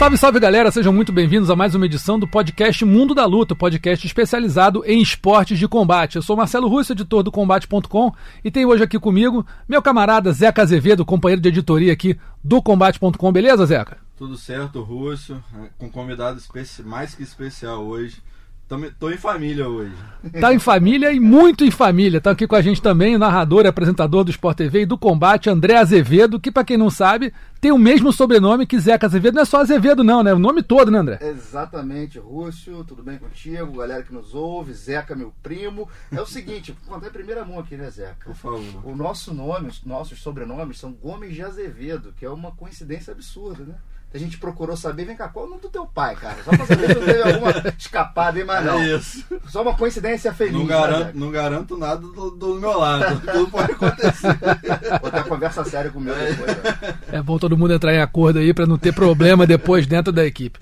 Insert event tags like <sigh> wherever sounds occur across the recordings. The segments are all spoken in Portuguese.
Salve, salve galera, sejam muito bem-vindos a mais uma edição do podcast Mundo da Luta, podcast especializado em esportes de combate. Eu sou Marcelo Russo, editor do Combate.com, e tenho hoje aqui comigo meu camarada Zeca Azevedo, companheiro de editoria aqui do Combate.com. Beleza, Zeca? Tudo certo, Russo, com convidado mais que especial hoje. Tô em família hoje. Tá em família e muito em família. Tá aqui com a gente também o narrador e apresentador do Sport TV e do Combate, André Azevedo, que pra quem não sabe, tem o mesmo sobrenome que Zeca Azevedo. Não é só Azevedo não, né? O nome todo, né, André? Exatamente, Rússio, tudo bem contigo? Galera que nos ouve, Zeca, meu primo. É o seguinte, vou contar em primeira mão aqui, né, Zeca? Por favor. O nosso nome, os nossos sobrenomes são Gomes de Azevedo, que é uma coincidência absurda, né? A gente procurou saber, vem cá, qual é o nome do teu pai, cara? Só pra saber se não teve alguma <laughs> escapada aí, mas não. É isso. Só uma coincidência feliz. Não né, garanto, Zeca? não garanto nada do, do meu lado. <laughs> Tudo pode acontecer. <laughs> Vou ter uma conversa séria com o meu depois. né? É bom todo mundo entrar em acordo aí pra não ter problema depois dentro da equipe.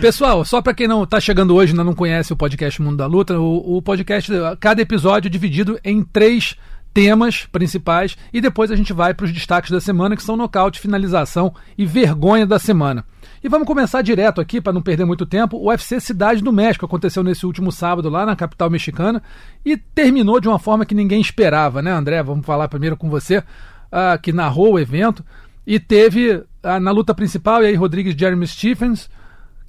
Pessoal, só pra quem não tá chegando hoje e ainda não conhece o podcast Mundo da Luta, o, o podcast, cada episódio é dividido em três temas principais e depois a gente vai para os destaques da semana que são nocaute, finalização e vergonha da semana. E vamos começar direto aqui para não perder muito tempo. O UFC Cidade do México aconteceu nesse último sábado lá na capital mexicana e terminou de uma forma que ninguém esperava, né, André? Vamos falar primeiro com você, ah, que narrou o evento e teve ah, na luta principal, e aí Rodrigues Jeremy Stephens,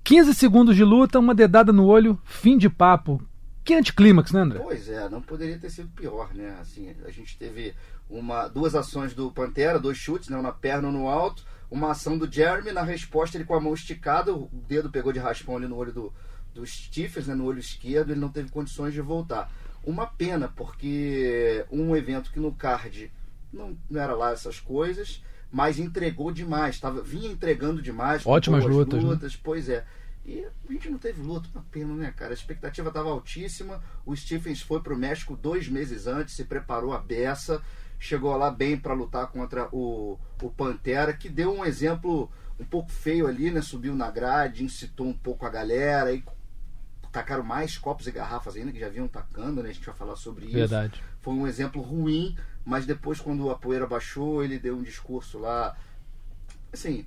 15 segundos de luta, uma dedada no olho, fim de papo. Que anticlímax, né, André? Pois é, não poderia ter sido pior, né? Assim, a gente teve uma, duas ações do Pantera, dois chutes, né? um na perna um no alto, uma ação do Jeremy, na resposta ele com a mão esticada, o dedo pegou de raspão ali no olho do, do Stephens, né? no olho esquerdo, ele não teve condições de voltar. Uma pena, porque um evento que no card não, não era lá essas coisas, mas entregou demais, tava, vinha entregando demais. Ótimas boas lutas, né? lutas, pois é. E a gente não teve luta, uma pena, né, cara? A expectativa estava altíssima. O Stephens foi pro México dois meses antes, se preparou a beça, chegou lá bem para lutar contra o, o Pantera, que deu um exemplo um pouco feio ali, né? Subiu na grade, incitou um pouco a galera e tacaram mais copos e garrafas ainda, que já vinham tacando, né? A gente vai falar sobre isso. Verdade. Foi um exemplo ruim, mas depois, quando a poeira baixou, ele deu um discurso lá. Assim,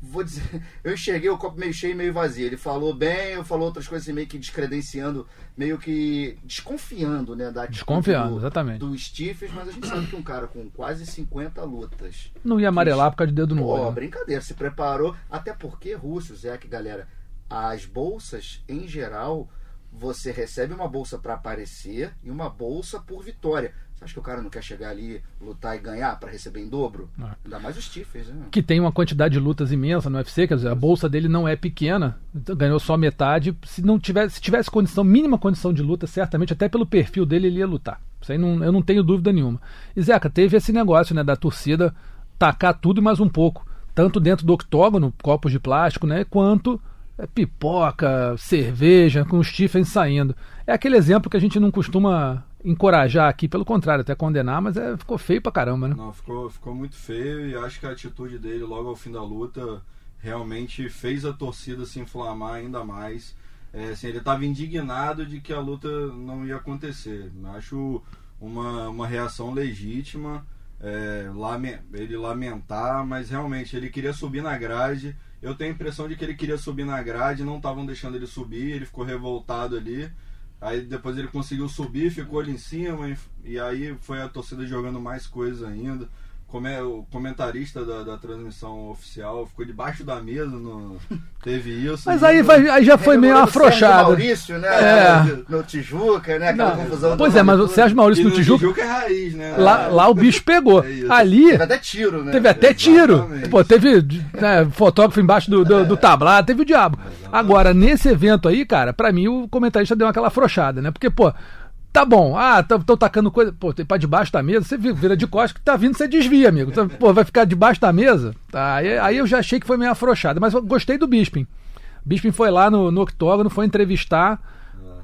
vou dizer, <laughs> eu enxerguei o copo meio cheio e meio vazio. Ele falou bem, eu falou outras coisas assim, meio que descredenciando, meio que desconfiando, né? Da Desconfiando, do, exatamente. Do Stephens, mas a gente sabe que um cara com quase 50 lutas. Não ia amarelar por causa de dedo no olho. né? brincadeira, se preparou. Até porque, Rússio, Zé, que galera, as bolsas, em geral, você recebe uma bolsa para aparecer e uma bolsa por vitória. Você acha que o cara não quer chegar ali, lutar e ganhar para receber em dobro? Ah. Ainda mais os Stephens, né? Que tem uma quantidade de lutas imensa no UFC, quer dizer, a bolsa dele não é pequena, então ganhou só metade. Se não tivesse, se tivesse condição, mínima condição de luta, certamente, até pelo perfil dele, ele ia lutar. Isso aí não, eu não tenho dúvida nenhuma. E Zeca, teve esse negócio, né, da torcida tacar tudo e mais um pouco. Tanto dentro do octógono, copos de plástico, né? Quanto é, pipoca, cerveja, com os Stephens saindo. É aquele exemplo que a gente não costuma encorajar aqui, pelo contrário, até condenar, mas é, ficou feio pra caramba, né? Não, ficou, ficou muito feio e acho que a atitude dele logo ao fim da luta realmente fez a torcida se inflamar ainda mais. É, assim, ele estava indignado de que a luta não ia acontecer. Acho uma, uma reação legítima. é, lame- ele lamentar, mas realmente ele queria subir na grade. Eu tenho a impressão de que ele queria subir na grade, não estavam deixando ele subir, ele ficou revoltado ali. Aí depois ele conseguiu subir, ficou ali em cima, e, e aí foi a torcida jogando mais coisas ainda. Como é, o comentarista da, da transmissão oficial ficou debaixo da mesa, no, <laughs> teve isso. Mas e- aí, vai- aí já foi meio Rememorando o Sérgio afrouxado. Maurício, né? É. No Tijuca, né? Aquela Não, confusão. pois é, mas o Sérgio Maurício no no Tijuca, Tijuca é raiz, né? lá, lá o bicho pegou. É. Ali Teve até tiro, né? teve até tiro. Exatamente. Pô, teve né, fotógrafo embaixo do, do, do tablado, teve o diabo. Agora, nesse evento aí, cara, pra mim o comentarista deu aquela afrouxada, né? Porque, pô, tá bom, ah, estão tacando coisa, pô, tem pra debaixo da mesa, você vi- vira de costas que tá vindo, você desvia, amigo. Então, Pô, vai ficar debaixo da mesa? Tá, aí, aí eu já achei que foi meio afrouxada, mas eu gostei do Bisping. Bisping foi lá no, no octógono, foi entrevistar.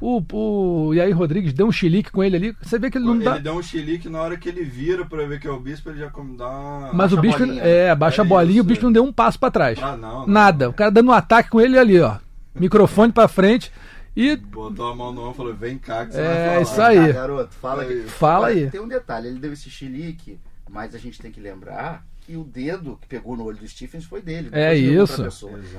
O, o Yair Rodrigues deu um chilique com ele ali. Você vê que ele não ele dá. deu um chilique na hora que ele vira pra ver que é o bispo, ele já dá uma. Mas o a bispo. bolinha, É, baixa a É bolinha, o isso, bispo é. não deu um passo pra trás. Ah, não, não. Nada. O cara dando um ataque com ele ali, ó. Microfone pra frente. E Botou a mão no ombro e falou: vem cá que você É, vai falar. isso aí. Ah, garoto, fala Aí. que... Fala Olha, aí. Tem um detalhe, ele deu esse chilique, mas a gente tem que lembrar que o dedo que pegou no olho do Stephens foi dele. É isso.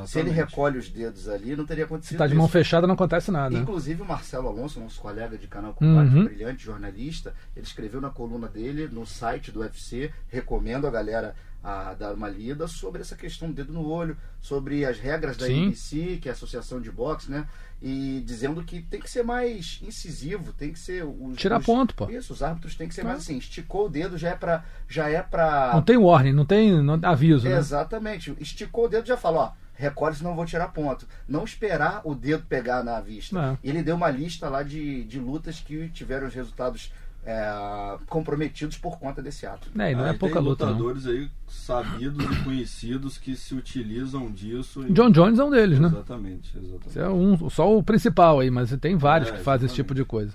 Se ele recolhe os dedos ali, não teria acontecido se tá de mão isso. fechada, não acontece nada. Inclusive o Marcelo Alonso, nosso colega de canal Combate, Uhum. brilhante jornalista, ele escreveu na coluna dele no site do UFC, recomendo a galera a dar uma lida sobre essa questão do dedo no olho, sobre as regras da Sim. IBC, que é a Associação de Boxe, né? E dizendo que tem que ser mais incisivo, tem que ser os, Tirar os- ponto, pô. Isso, os árbitros têm que ser mais assim, esticou o dedo já é para já é para Não tem warning, não tem não- aviso, né? Exatamente. Esticou o dedo já falou, ó, recolhe senão vou tirar ponto. Não esperar o dedo pegar na vista. É. Ele deu uma lista lá de, de lutas que tiveram os resultados é, comprometidos por conta desse ato. É, e não é Aí pouca tem luta, não. lutadores aí sabidos e conhecidos que se utilizam disso. e- John Jones é um deles, né? Exatamente, exatamente. Esse é um, só o principal aí, mas tem vários É, que fazem esse tipo de coisa.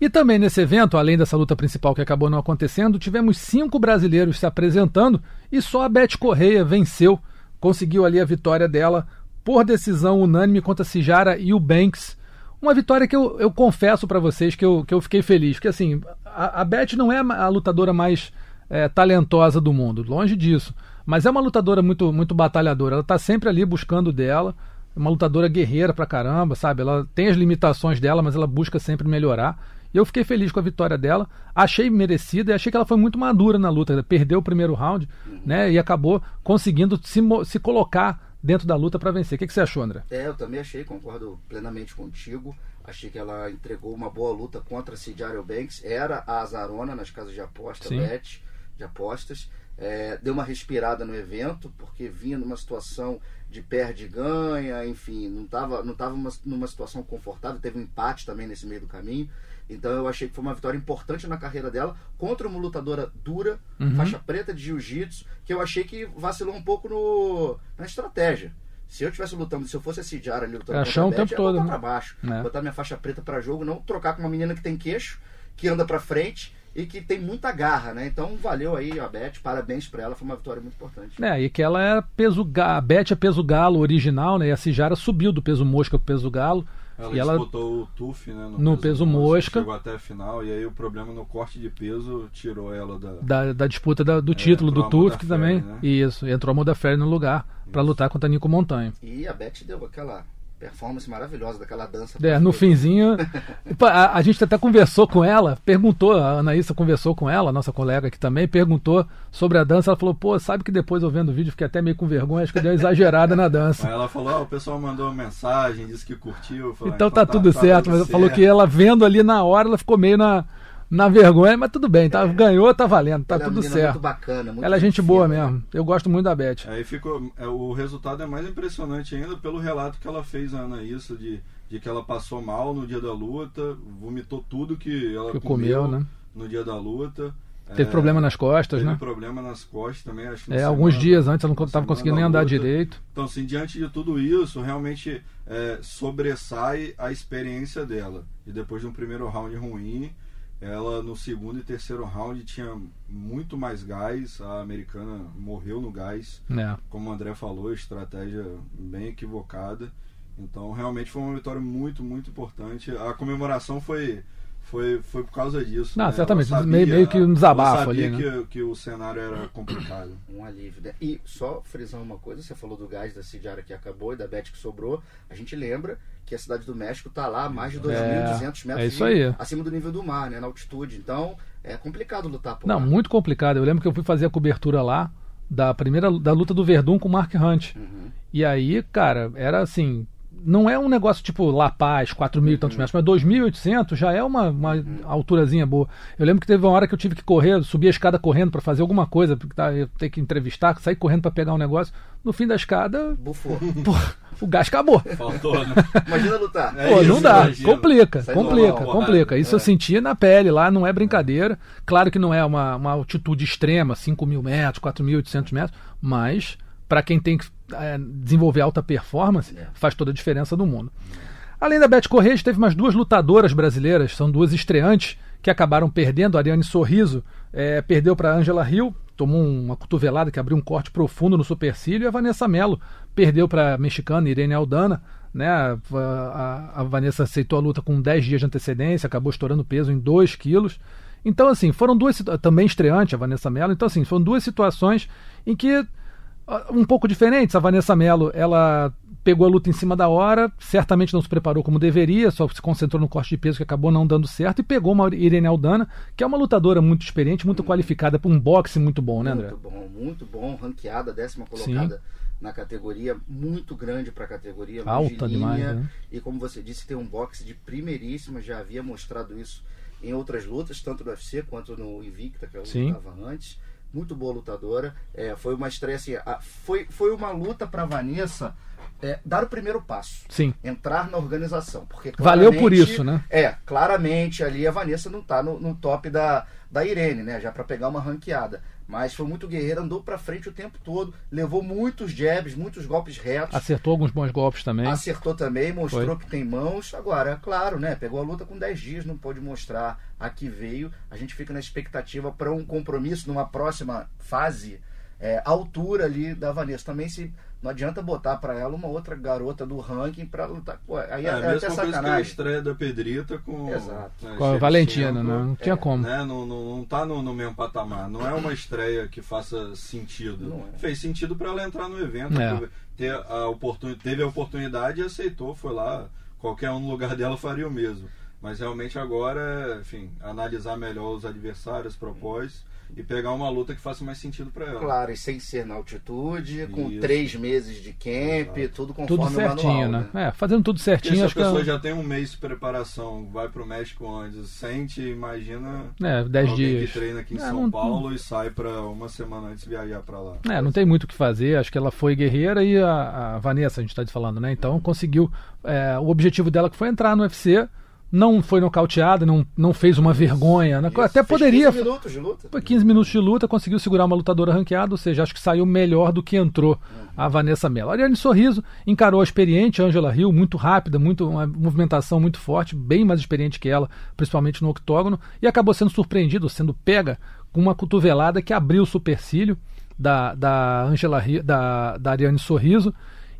E também nesse evento, além dessa luta principal que acabou não acontecendo, tivemos cinco brasileiros se apresentando e só a Beth Correia venceu, conseguiu ali a vitória dela por decisão unânime contra a Cijara e o Banks. Uma vitória que eu, eu confesso pra vocês que eu, que eu fiquei feliz, porque assim, a, a Beth não é a lutadora mais é, talentosa do mundo, longe disso. Mas é uma lutadora muito, muito batalhadora. Ela tá sempre ali buscando dela. É uma lutadora guerreira pra caramba, sabe? Ela tem as limitações dela, mas ela busca sempre melhorar. E eu fiquei feliz com a vitória dela. Achei merecida e achei que ela foi muito madura na luta. Ela perdeu o primeiro round, né? E acabou conseguindo se, se colocar dentro da luta pra vencer. O que, que você achou, André? É, eu também achei, concordo plenamente contigo. Achei que ela entregou uma boa luta contra a Cidiario Banks. Era a azarona nas casas de aposta, Sim. bet, de apostas. É, deu uma respirada no evento, porque vinha numa situação de perde e ganha, enfim, não estava não tava numa, numa situação confortável. Teve um empate também nesse meio do caminho. Então eu achei que foi uma vitória importante na carreira dela contra uma lutadora dura, Uhum. faixa preta de jiu-jitsu, que eu achei que vacilou um pouco no, na estratégia. Se eu tivesse lutando, se eu fosse esse Jara ali lutando É, contra a Beth, tempo eu ia todo, botar né? pra baixo, É. botar minha faixa preta pra jogo, não trocar com uma menina que tem queixo, que anda pra frente e que tem muita garra, né? Então valeu aí a Beth, parabéns pra ela, foi uma vitória muito importante. É, e que ela é peso a Beth é peso galo original, né? E a Cijara subiu do peso mosca pro peso galo. Ela e ela disputou o TUF, né? No peso mosca. Chegou até a final, e aí o problema no corte de peso tirou ela da. da, da disputa da- do título do TUF, que também. né? Isso, entrou a Modafferi no lugar pra lutar contra a Nico Montanha. E a Beth deu aquela performance maravilhosa daquela dança. É, no finzinho. <laughs> A, a gente até conversou com ela, perguntou, a Anaísa conversou com ela, nossa colega aqui também, perguntou sobre a dança. Ela falou, pô, sabe que depois eu vendo o vídeo fiquei até meio com vergonha, acho que deu uma exagerada na dança. Aí ela falou: ah, o pessoal mandou uma mensagem, disse que curtiu. Eu falei, Então tá tudo certo, mas ela falou que ela vendo ali na hora, ela ficou meio na, na vergonha, mas tudo bem, tá, ganhou, tá valendo, tá Ela é tudo menina certo. Muito bacana, muito Ela é gente boa né? mesmo. Eu gosto muito da Beth. Aí ficou. é, O resultado é mais impressionante ainda pelo relato que ela fez, a Anaísa, de, de que ela passou mal no dia da luta, vomitou tudo que ela Que comeu, comeu, né? no dia da luta. Teve É, problema nas costas, Teve né? problema nas costas também, acho que É, alguns semana- dias antes ela não estava conseguindo nem andar luta. direito. Então, assim, diante de tudo isso, realmente é, sobressai a experiência dela. E depois de um primeiro round ruim, ela no segundo e terceiro round tinha muito mais gás. A americana morreu no gás. É. Como o André falou, estratégia bem equivocada. Então, realmente foi uma vitória muito, muito importante. A comemoração foi. Foi, foi por causa disso. Não, né? certamente, Ela meio- meio que um desabafo sabia ali, né? que, que o cenário era complicado. Um alívio, né? E só frisar uma coisa, você falou do gás da Cidiara que acabou e da Beth que sobrou. A gente lembra que a cidade do México está lá a mais de 2.200 metros é isso aí. acima do nível do mar, né? Na altitude. Então, é complicado lutar por Não, lá. muito complicado. Eu lembro que eu fui fazer a cobertura lá da primeira da luta do Verdun com o Mark Hunt. Uhum. E aí, cara, era assim. Não é um negócio tipo La Paz, 4 mil e tantos metros, mas 2.800 já é uma, uma alturazinha boa. Eu lembro que teve uma hora que eu tive que correr, subir a escada correndo para fazer alguma coisa, porque tá, eu ter que entrevistar, sair correndo para pegar um negócio. No fim da escada, Bufou. <laughs> pô, o gás acabou. Faltou, né? Imagina lutar. É Pô, isso, não dá. imagina. Complica, Sai complica, normal, complica. Isso eu É. senti na pele lá, não é brincadeira. Claro que não é uma, uma altitude extrema, 5 mil metros, 4.800 metros, mas para quem tem que é, desenvolver alta performance, É. faz toda a diferença do mundo. Além da Beth Correia, teve mais duas lutadoras brasileiras, são duas estreantes, que acabaram perdendo. A Ariane Sorriso é, perdeu para Angela Hill, tomou uma cotovelada que abriu um corte profundo no supercílio. E a Vanessa Mello perdeu para a mexicana Irene Aldana. Né? A, a, a, Vanessa aceitou a luta com 10 dias de antecedência, acabou estourando peso em 2 quilos. Então, assim, foram duas também estreante a Vanessa Mello. Então, assim, foram duas situações em que um pouco diferentes. A Vanessa Mello, ela pegou a luta em cima da hora, certamente não se preparou como deveria, só se concentrou no corte de peso que acabou não dando certo e pegou uma Irene Aldana, que é uma lutadora muito experiente, muito qualificada para um boxe muito bom, né, André? Muito bom, muito bom, ranqueada, décima colocada. Sim. Na categoria, muito grande para a categoria, alta demais. Né? E como você disse, tem um boxe de primeiríssima, já havia mostrado isso em outras lutas, tanto no UFC quanto no Invicta, que eu lutava antes muito boa lutadora. É, foi uma estreia assim, a, foi, foi uma luta para Vanessa é, dar o primeiro passo. Sim. Entrar na organização. Porque Valeu por isso, né? É, claramente ali a Vanessa não está no, no, top da, da Irene, né? Já para pegar uma ranqueada. Mas foi muito guerreira, andou para frente o tempo todo, levou muitos jabs, muitos golpes retos. Acertou alguns bons golpes também. Acertou também, mostrou foi. que tem mãos. Agora, claro, né? Pegou a luta com 10 dias, não pôde mostrar a que veio. A gente fica na expectativa para um compromisso numa próxima fase, é, altura ali da Vanessa. Também se não adianta botar para ela uma outra garota do ranking para lutar. Pô, aí é, é, a mesma coisa que a estreia da Pedrita com, Exato. Né, com a Valentina, né? não tinha é, como. Né? Não, não, não tá no, no, mesmo patamar. Não é uma estreia que faça sentido. É. Fez sentido para ela entrar no evento, é. ter a oportun... teve a oportunidade e aceitou, foi lá. Qualquer um no lugar dela faria o mesmo. Mas realmente agora, enfim, analisar melhor os adversários, propósitos e pegar uma luta que faça mais sentido para ela. Claro, e sem ser na altitude, com Isso. três meses de camp, Exato. tudo conforme tudo certinho, manual, né? né? É, fazendo tudo certinho. se acho a pessoa que... já tem um mês de preparação, vai pro México antes, sente, imagina. É, dez dias. que treina aqui em é, São não, Paulo não... e sai para uma semana antes viajar para lá. É, não tem muito o que fazer. Acho que ela foi guerreira e a, a Vanessa, a gente está falando, né? Então conseguiu. É, o objetivo dela que foi entrar no UFC não foi nocauteada, não, não fez uma vergonha. Né? Isso, Até poderia. 15 minutos de luta. Foi 15 minutos de luta, conseguiu segurar uma lutadora ranqueada, ou seja, acho que saiu melhor do que entrou a Vanessa Mello. A Ariane Sorriso encarou a experiente Angela Hill, muito rápida, muito, uma movimentação muito forte, bem mais experiente que ela, principalmente no octógono, e acabou sendo surpreendido, sendo pega com uma cotovelada que abriu o supercílio da, da Angela da, da Ariane Sorriso.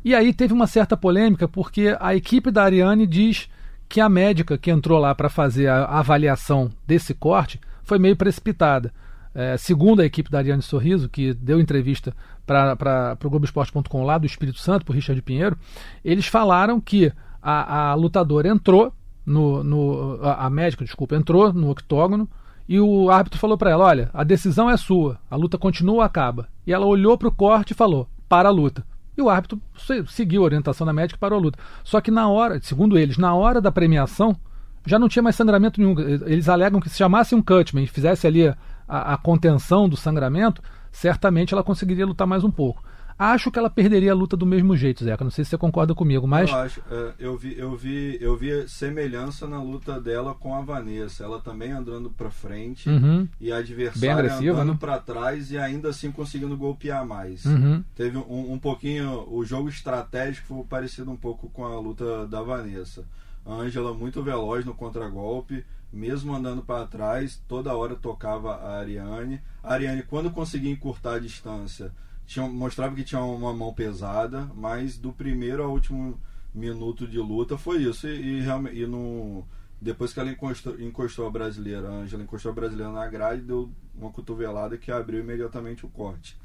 E aí teve uma certa polêmica, porque a equipe da Ariane diz que a médica que entrou lá para fazer a avaliação desse corte foi meio precipitada. É, segundo a equipe da Ariane Sorriso, que deu entrevista para o Globoesporte.com lá do Espírito Santo, para Richard Pinheiro, eles falaram que a, a lutadora entrou no, no a, a, médica, desculpa, entrou no octógono e o árbitro falou para ela: olha, a decisão é sua, a luta continua ou acaba. E ela olhou para o corte e falou: para a luta. E o árbitro seguiu a orientação da médica e parou a luta. Só que na hora, segundo eles, na hora da premiação, já não tinha mais sangramento nenhum. Eles alegam que se chamasse um cutman e fizesse ali a, a contenção do sangramento, certamente ela conseguiria lutar mais um pouco. Acho que ela perderia a luta do mesmo jeito, Zeca. Não sei se você concorda comigo, mas. Eu acho. É, eu, vi, eu, vi, eu vi semelhança na luta dela com a Vanessa. Ela também andando para frente uhum. e a adversária andando né? para trás e ainda assim conseguindo golpear mais. Uhum. Teve um, um pouquinho. O jogo estratégico foi parecido um pouco com a luta da Vanessa. A Ângela muito veloz no contragolpe, mesmo andando para trás, toda hora tocava a Ariane. A Ariane, quando conseguia encurtar a distância tinha, mostrava que tinha uma mão pesada, mas do primeiro ao último minuto de luta foi isso. E, e, e no, depois que ela encostou, encostou a brasileira, a Angela encostou a brasileira na grade, deu uma cotovelada que abriu imediatamente o corte.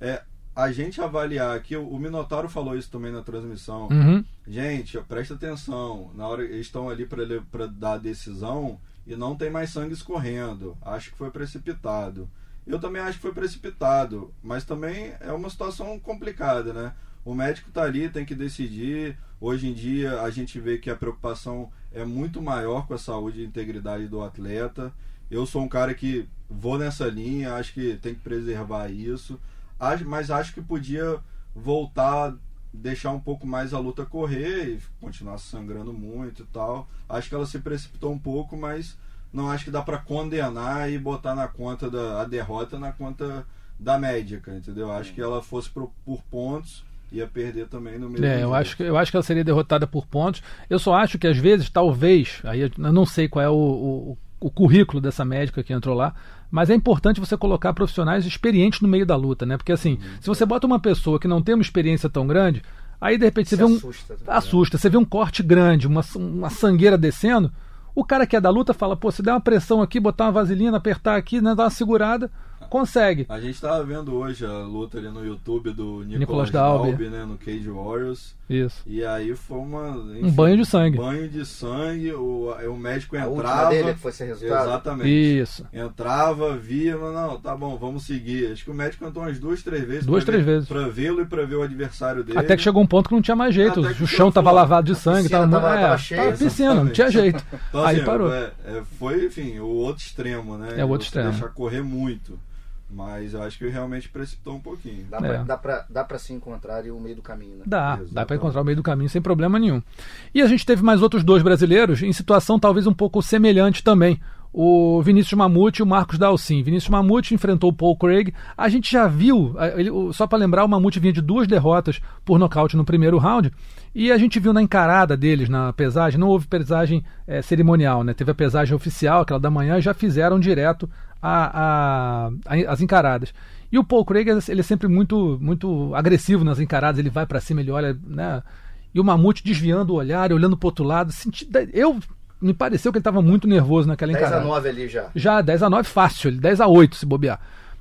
É, a gente avaliar aqui, o Minotauro falou isso também na transmissão. Uhum. Gente, presta atenção. Na hora eles estão ali para dar a decisão e não tem mais sangue escorrendo. Acho que foi precipitado. Eu também acho que foi precipitado, mas também é uma situação complicada, né? O médico está ali, tem que decidir. Hoje em dia a gente vê que a preocupação é muito maior com a saúde e integridade do atleta. Eu sou um cara que vou nessa linha, acho que tem que preservar isso, mas acho que podia voltar, deixar um pouco mais a luta correr e continuar sangrando muito e tal. Acho que ela se precipitou um pouco, mas não acho que dá para condenar e botar na conta da a derrota na conta da médica, entendeu? Acho que ela fosse por, por pontos ia perder também no meio É, eu acho, que, eu acho que ela seria derrotada por pontos. Eu só acho que às vezes, talvez, aí eu não sei qual é o, o, o currículo dessa médica que entrou lá, mas é importante você colocar profissionais experientes no meio da luta, né? Porque assim, uhum. se você bota uma pessoa que não tem uma experiência tão grande, aí de repente você, você vê um. Assusta, tá assusta, você vê um corte grande, uma, uma sangueira descendo. O cara que é da luta fala, pô, se der uma pressão aqui, botar uma vaselina, apertar aqui, né, dar uma segurada, consegue. A gente estava vendo hoje a luta ali no YouTube do Nicolas, Nicolas Dalby, Dalby, né, no Cage Warriors. Isso. E aí foi uma enfim, um banho de sangue. Um banho de sangue, o, o médico a entrava. dele que foi ser resultado. Exatamente. Isso. Entrava, via, mas não, tá bom, vamos seguir. Acho que o médico entrou umas duas, três vezes. Duas, três ver, vezes. Pra vê-lo e pra ver o adversário dele. Até que chegou um ponto que não tinha mais jeito. o chão tava lavado de sangue, tava, tava, é, tava cheio. Tava piscina, não tinha jeito. Então, aí assim, parou. É, é, foi, enfim, o outro extremo, né? É o outro extremo. Deixar correr muito. Mas eu acho que realmente precipitou um pouquinho. Dá, é. pra, dá, pra, se encontrar o meio do caminho, né? Dá, Exatamente. dá pra encontrar o meio do caminho sem problema nenhum. E a gente teve mais outros dois brasileiros em situação talvez um pouco semelhante também. O Vinícius Mamute e o Marcos Dalcin. Vinícius Mamute enfrentou o Paul Craig. A gente já viu, ele, só para lembrar, o Mamute vinha de duas derrotas por nocaute no primeiro round. E a gente viu na encarada deles, na pesagem, não houve pesagem é, cerimonial, né? Teve a pesagem oficial, aquela da manhã, e já fizeram direto a, a, as encaradas. E o Paul Craig, ele é sempre muito, muito agressivo nas encaradas, ele vai para cima, ele olha, né? E o Mamute desviando o olhar, olhando pro outro lado. Senti, eu me pareceu que ele estava muito nervoso naquela 10 encarada. 10 a 9 ali já. Já, 10 a 9 fácil, 10 a 8 se bobear.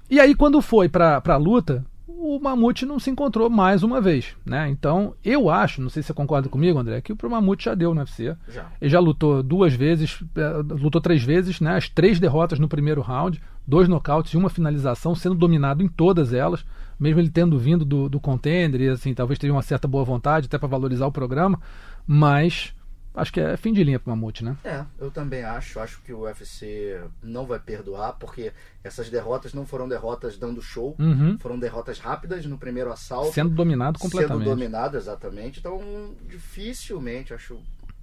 E aí quando foi para a luta, o Mamute não se encontrou mais uma vez, né? Então, eu acho, não sei se você concorda comigo, André, que o Mamute já deu no UFC. Já. Ele já lutou duas vezes, eh, lutou três vezes, né? As três derrotas no primeiro round, dois nocautes e uma finalização, sendo dominado em todas elas, mesmo ele tendo vindo do, do contender e assim, talvez tenha uma certa boa vontade até para valorizar o programa, mas acho que é fim de linha para o Mamute, né? É, eu também acho. Acho que o UFC não vai perdoar, porque essas derrotas não foram derrotas dando show, uhum. foram derrotas rápidas no primeiro assalto. Sendo dominado completamente. Sendo dominado, exatamente. Então, dificilmente, acho,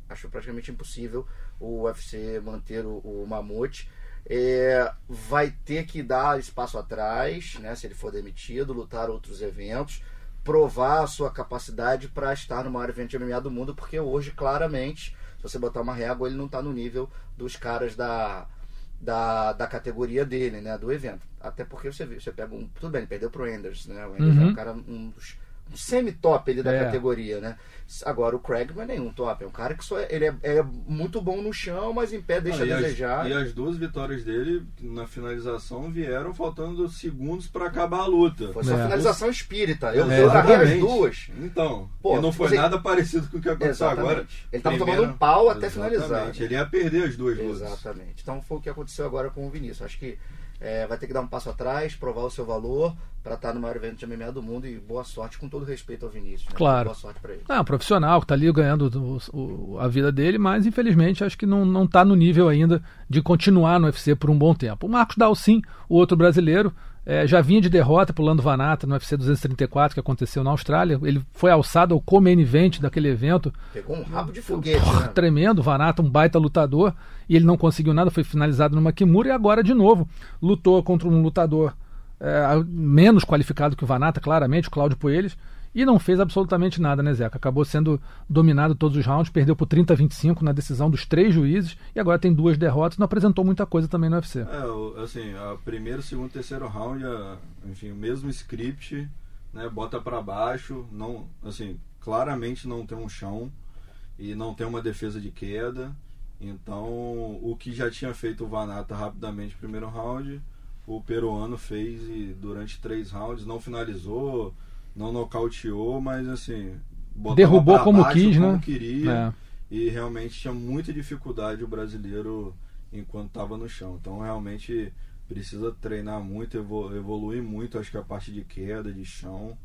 acho praticamente impossível o UFC manter o, o Mamute. É, vai ter que dar espaço atrás, né, se ele for demitido, lutar outros eventos provar a sua capacidade para estar no maior evento de MMA do mundo, porque hoje, claramente, se você botar uma régua, ele não está no nível dos caras da, da, da categoria dele, né, do evento. Até porque você, você pega um. Tudo bem, ele perdeu pro Enders, né? O Enders uhum. é um cara, um dos semi-top ele da é. categoria, né? Agora o Craig não é nenhum top, é um cara que só é, ele é, é muito bom no chão, mas em pé deixa ah, a desejar. As, e as duas vitórias dele na finalização vieram faltando segundos para acabar a luta. Foi só é. finalização espírita. Eu, é, eu as duas. Então, Pô, não foi nada parecido com o que aconteceu exatamente. agora. Ele tava tomando um pau até exatamente. finalizar. Né? Ele ia perder as duas lutas. Exatamente. Então foi o que aconteceu agora com o Vinícius. Acho que é, vai ter que dar um passo atrás, provar o seu valor para estar no maior evento de MMA do mundo e boa sorte, com todo respeito ao Vinícius. Né? Claro. Boa sorte para ele. É um profissional que está ali ganhando o, o, a vida dele, mas infelizmente acho que não está no nível ainda de continuar no UFC por um bom tempo. O Marcos Dalcin, o outro brasileiro, é, já vinha de derrota pulando Vanata no UFC 234 que aconteceu na Austrália. Ele foi alçado ao co-main event daquele evento. Pegou um rabo de foguete. Porra, né? Tremendo. Vanata, um baita lutador. E ele não conseguiu nada, foi finalizado numa Kimura e agora de novo lutou contra um lutador é, menos qualificado que o Vanata, claramente, o Cláudio Poeles e não fez absolutamente nada, né, Zeca? Acabou sendo dominado todos os rounds, perdeu por 30 a 25 na decisão dos três juízes e agora tem duas derrotas, não apresentou muita coisa também no UFC. É, assim, a primeiro, segundo, terceiro round, a, enfim, o mesmo script, né, bota para baixo, não, assim, claramente não tem um chão e não tem uma defesa de queda. Então, o que já tinha feito o Vanata rapidamente no primeiro round, o peruano fez e durante três rounds não finalizou, não nocauteou, mas assim. Derrubou como quis, como né? queria. É. E realmente tinha muita dificuldade o brasileiro enquanto estava no chão. Então realmente precisa treinar muito, evoluir muito, acho que a parte de queda, de chão.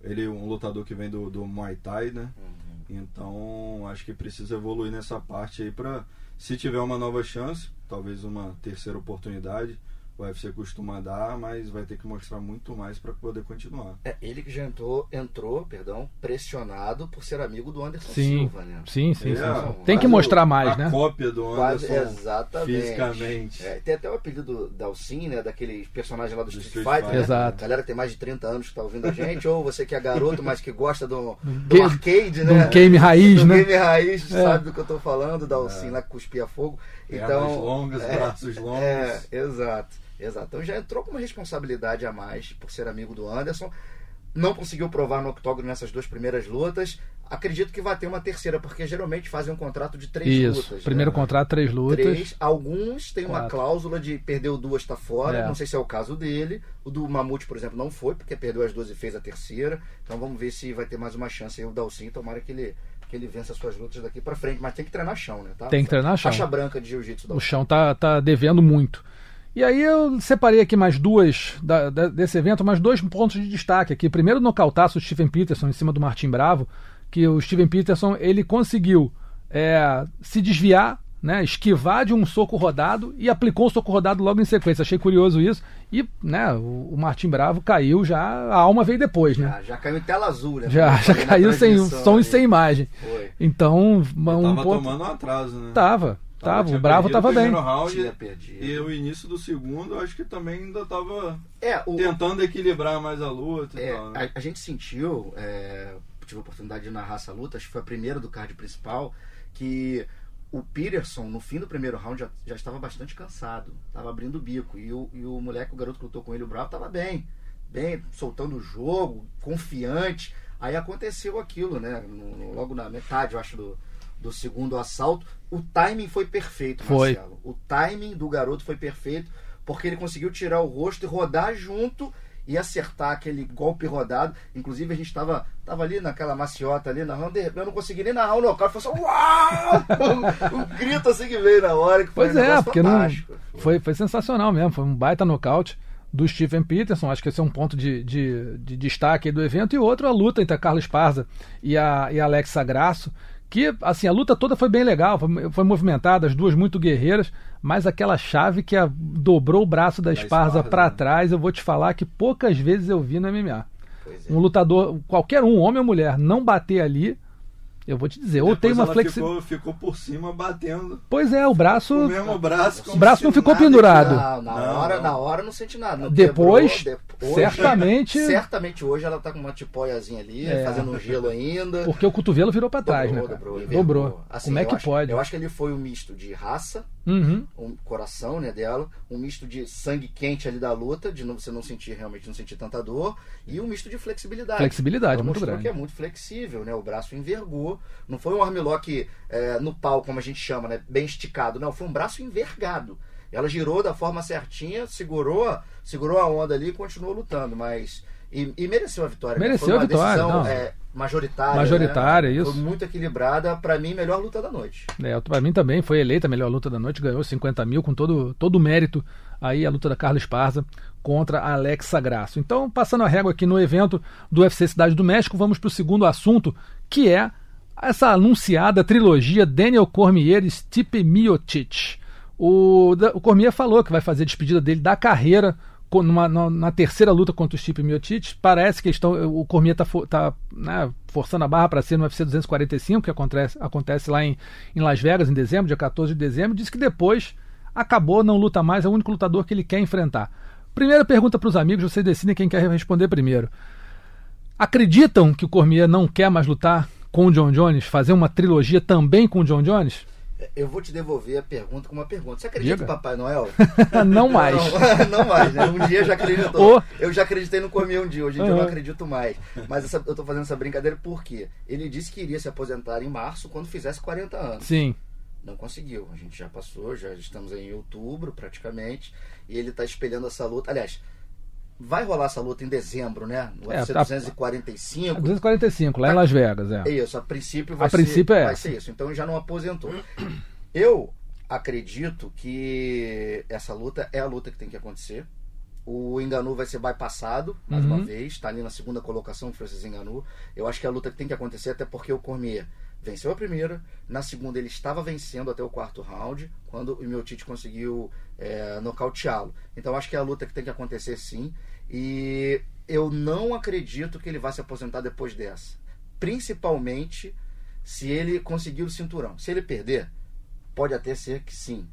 Ele é um lutador que vem do, do Muay Thai, né? Uhum. Então acho que precisa evoluir nessa parte aí para se tiver uma nova chance, talvez uma terceira oportunidade, o UFC costuma dar, mas vai ter que mostrar muito mais para poder continuar. É, ele que já entrou, entrou, perdão, pressionado por ser amigo do Anderson Sim, Silva, né? sim, sim. É, sim. quase Tem que mostrar mais, a né? cópia do Quase, Anderson exatamente. fisicamente. É, tem até o apelido da Alcin, né? Daquele personagem lá do, Do Street, Street Fighter. Fighter. né? Exato. Galera que tem mais de 30 anos que tá ouvindo a gente, ou você que é garoto, mas que gosta do, <laughs> do Game- arcade, Do né? game raiz, do né? game raiz, É. sabe do que eu tô falando, da Alcin lá que cuspia fogo. Pernas Então, longas, é, braços longos. É, exato, exato. Então já entrou com uma responsabilidade a mais por ser amigo do Anderson. Não conseguiu provar no octógono nessas duas primeiras lutas. Acredito que vai ter uma terceira, porque geralmente fazem um contrato de três Isso. lutas. Primeiro né? contrato, três lutas. Três. Alguns têm uma Quatro. cláusula de perdeu duas, tá fora. É. Não sei se é o caso dele. O do Mamute, por exemplo, não foi, porque perdeu as duas e fez a terceira. Então vamos ver se vai ter mais uma chance aí o Dalcin. Tomara que ele, que ele vença as suas lutas daqui pra frente. Mas tem que treinar chão, né? Tá? Tem que treinar chão. Faixa branca de jiu-jitsu O chão tá, tá devendo muito. E aí eu separei aqui mais duas da- da- desse evento, mais dois pontos de destaque aqui. Primeiro, o nocautaço do Steven Peterson em cima do Martin Bravo, que o Steven Peterson ele conseguiu é, se desviar, né, esquivar de um soco rodado e aplicou um soco rodado logo em sequência. Achei curioso isso. E né, o, o Martin Bravo caiu já, a alma veio depois, né? Já, já caiu em tela azul, né? Já, já caiu sem som e sem imagem. Foi. Então, um Tava ponto. tomando um atraso, né? Tava, tava. O Bravo tava o bem. primeiro round Tinha perdido. E o início do segundo, acho que também ainda tava É, o, tentando equilibrar mais a luta e É, tal, né? a, a gente sentiu, é, tive a oportunidade de narrar essa luta, acho que foi a primeira do card principal, que o Peterson, no fim do primeiro round, já, já estava bastante cansado, estava abrindo o bico. E o, e o moleque, o garoto que lutou com ele, o Bravo, estava bem, bem, soltando o jogo, confiante. Aí aconteceu aquilo, né? no- no- logo na metade, eu acho, do, do segundo assalto. O timing foi perfeito, Foi. Marcelo. O timing do garoto foi perfeito, porque ele conseguiu tirar o rosto e rodar junto e acertar aquele golpe rodado. Inclusive, a gente estava tava ali naquela maciota ali narrando, eu não consegui nem narrar o nocaute, foi só uau! um, <laughs> um grito assim que veio na hora, que foi Pois um é, porque não, foi, foi sensacional mesmo. Foi um baita nocaute do Stephen Peterson. Acho que esse é um ponto de, de, de destaque do evento. E outro, a luta entre a Carla Esparza e a, e a Alexa Grasso. Que, assim, a luta toda foi bem legal, foi, foi movimentada, as duas muito guerreiras, mas aquela chave que a- dobrou o braço da, Da Esparza pra né? trás, eu vou te falar que poucas vezes eu vi no MMA. É. Um lutador, qualquer um, homem ou mulher, não bater ali, eu vou te dizer, ou tem Depois uma flexibilidade. ficou, ficou por cima batendo Pois é, o braço. o mesmo braço. O braço não ficou pendurado. Não, na, Não, hora, não. na hora não sente nada. Não Depois, quebrou, depois- certamente- <laughs> Certamente hoje ela tá com uma tipóiazinha ali, É. fazendo um gelo ainda. Porque o cotovelo virou pra trás, Dobrou, né? cara? dobrou, Dobrou. Assim, Como é que acho- pode? Eu acho que ele foi um misto de raça, Uhum. um coração né, dela, um misto de sangue quente ali da luta, de não, você não sentir realmente não sentir tanta dor, e um misto de flexibilidade. Flexibilidade, Ela muito mostrou grande. que é muito flexível, né? O braço envergou. Não foi um armlock é, no pau, como a gente chama, né? Bem esticado. Não, foi um braço envergado. Ela girou da forma certinha, segurou, segurou a onda ali e continuou lutando, mas. E, e mereceu a vitória. né? Mereceu Foi uma a vitória, decisão, não. é, majoritária. Majoritária, né? isso. Foi muito equilibrada. Pra mim, melhor luta da noite. É, pra mim também foi eleita a melhor luta da noite, ganhou 50 mil com todo, todo o mérito aí a luta da Carla Esparza contra a Alexa Grasso. Então, passando a régua aqui no evento do UFC Cidade do México, vamos para o segundo assunto, que é essa anunciada trilogia Daniel Cormier e Stipe Miocic. O, o Cormier falou que vai fazer a despedida dele da carreira numa- na, na terceira luta contra o Stipe Miocic. Parece que estão, o Cormier está tá, né, forçando a barra para ser no UFC 245, que acontece, acontece lá em, em Las Vegas em dezembro, dia 14 de dezembro. Diz que depois acabou, não luta mais, é o único lutador que ele quer enfrentar. Primeira pergunta para os amigos, vocês decidem quem quer responder primeiro. Acreditam que o Cormier não quer mais lutar com o John Jones, fazer uma trilogia também com o John Jones? Eu vou te devolver a pergunta com uma pergunta. Você acredita Diga. em Papai Noel? <laughs> não mais. Não, <laughs> não mais, né? Um dia eu já acreditou. Ô. Eu já acreditei no Cormier um dia, hoje em dia eu não acredito mais. Mas essa- eu tô fazendo essa brincadeira porque ele disse que iria se aposentar em março quando fizesse 40 anos. Sim. Não conseguiu. A gente já passou, já estamos em outubro praticamente. E ele tá espelhando essa luta. Aliás, vai rolar essa luta em dezembro, né? No É, UFC tá- 245. 245, lá em Las Vegas, é. Isso, a princípio vai, A princípio ser, é vai essa. ser isso. Então já não aposentou. Eu acredito que essa luta é a luta que tem que acontecer. O Enganu vai ser bypassado mais Uhum. uma vez, está ali na segunda colocação o Francis Enganu. Eu acho que é a luta que tem que acontecer, até porque o Cormier venceu a primeira, na segunda ele estava vencendo até o quarto round, quando o Miotite conseguiu é, nocauteá-lo. Então acho que é a luta que tem que acontecer sim. E eu não acredito que ele vá se aposentar depois dessa. Principalmente se ele conseguir o cinturão. Se ele perder, pode até ser que sim.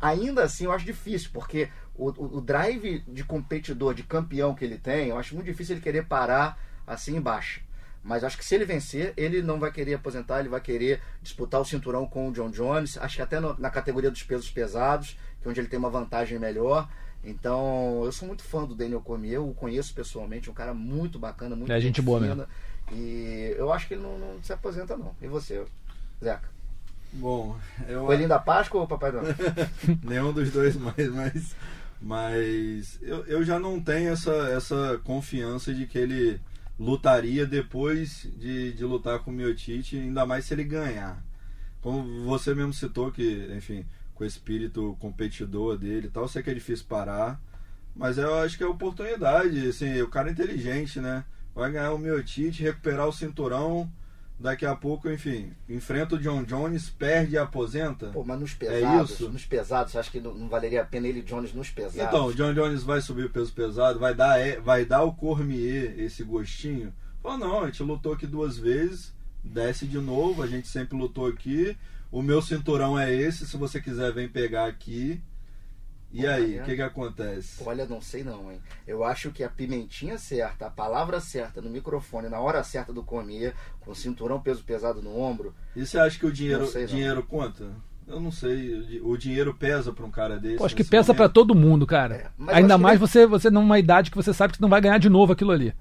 Ainda assim, eu acho difícil, porque o, o, drive de competidor, de campeão que ele tem, eu acho muito difícil ele querer parar assim embaixo. Mas acho que se ele vencer, ele não vai querer aposentar, ele vai querer disputar o cinturão com o John Jones. Acho que até no, na categoria dos pesos pesados, que é onde ele tem uma vantagem melhor. Então, eu sou muito fã do Daniel Cormier, eu o conheço pessoalmente, um cara muito bacana, muito É gente boa fina. mesmo. E eu acho que ele não, não se aposenta, não. E você, Zeca? Bom, eu Coelhinho da Páscoa ou Papai Noel? <laughs> nenhum dos dois mais, mas, mas eu, eu já não tenho essa, essa confiança de que ele lutaria depois de, de lutar com o Miotite, ainda mais se ele ganhar. Como você mesmo citou que, enfim, com o espírito competidor dele e tal, sei que é difícil parar, mas eu acho que é oportunidade, assim, o cara é inteligente, né? Vai ganhar o Miotite, recuperar o cinturão, daqui a pouco, enfim, enfrenta o John Jones, perde e aposenta. Pô, mas nos É pesados, isso? nos pesados, você acha que não, não valeria a pena ele Jones nos pesados? Então, o John Jones vai subir o peso pesado, vai dar, é, vai dar o Cormier esse gostinho. Falou, não, a gente lutou aqui duas vezes, desce de novo, a gente sempre lutou aqui. O meu cinturão é esse, se você quiser, vem pegar aqui. E Pô, aí, o que que acontece? Olha, não sei não, hein? Eu acho que a pimentinha certa, a palavra certa no microfone, na hora certa do Cormier, com o cinturão peso pesado no ombro, E você acha que o dinheiro, Não sei, não. dinheiro conta? Eu não sei, o di- o dinheiro pesa pra um cara desse. Pô, acho que pesa pra momento. todo mundo, cara. É, Ainda que mais ele- você, você numa idade que você sabe que você não vai ganhar de novo aquilo ali.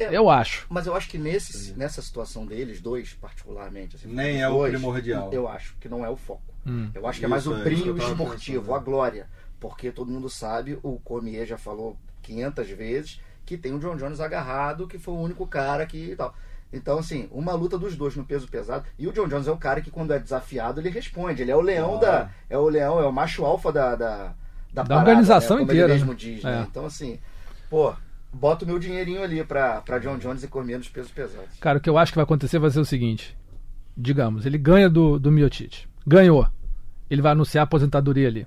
É. Eu acho. Mas eu acho que nesse, nessa situação deles, dois particularmente, assim, Nem os é o dois, primordial. Eu acho que não é o foco. Hum. Eu acho que é Isso, mais o é, brilho tava esportivo, pensando. a glória. Porque todo mundo sabe, o Cormier já falou 500 vezes que tem o John Jones agarrado, que foi o único cara que tal. Então, assim, uma luta dos dois no peso pesado. E o John Jones é um cara que, quando é desafiado, ele responde. Ele é o leão Claro. da. É o leão, é o macho alfa da. Da, da, Da organização né? Como inteira, Ele mesmo né? diz, É. né? Então, assim, pô, bota o meu dinheirinho ali pra, pra John Jones e Cormier nos pesos pesados. Cara, o que eu acho que vai acontecer vai ser o seguinte: digamos, ele ganha do, do Miotite. Ganhou. Ele vai anunciar a aposentadoria ali.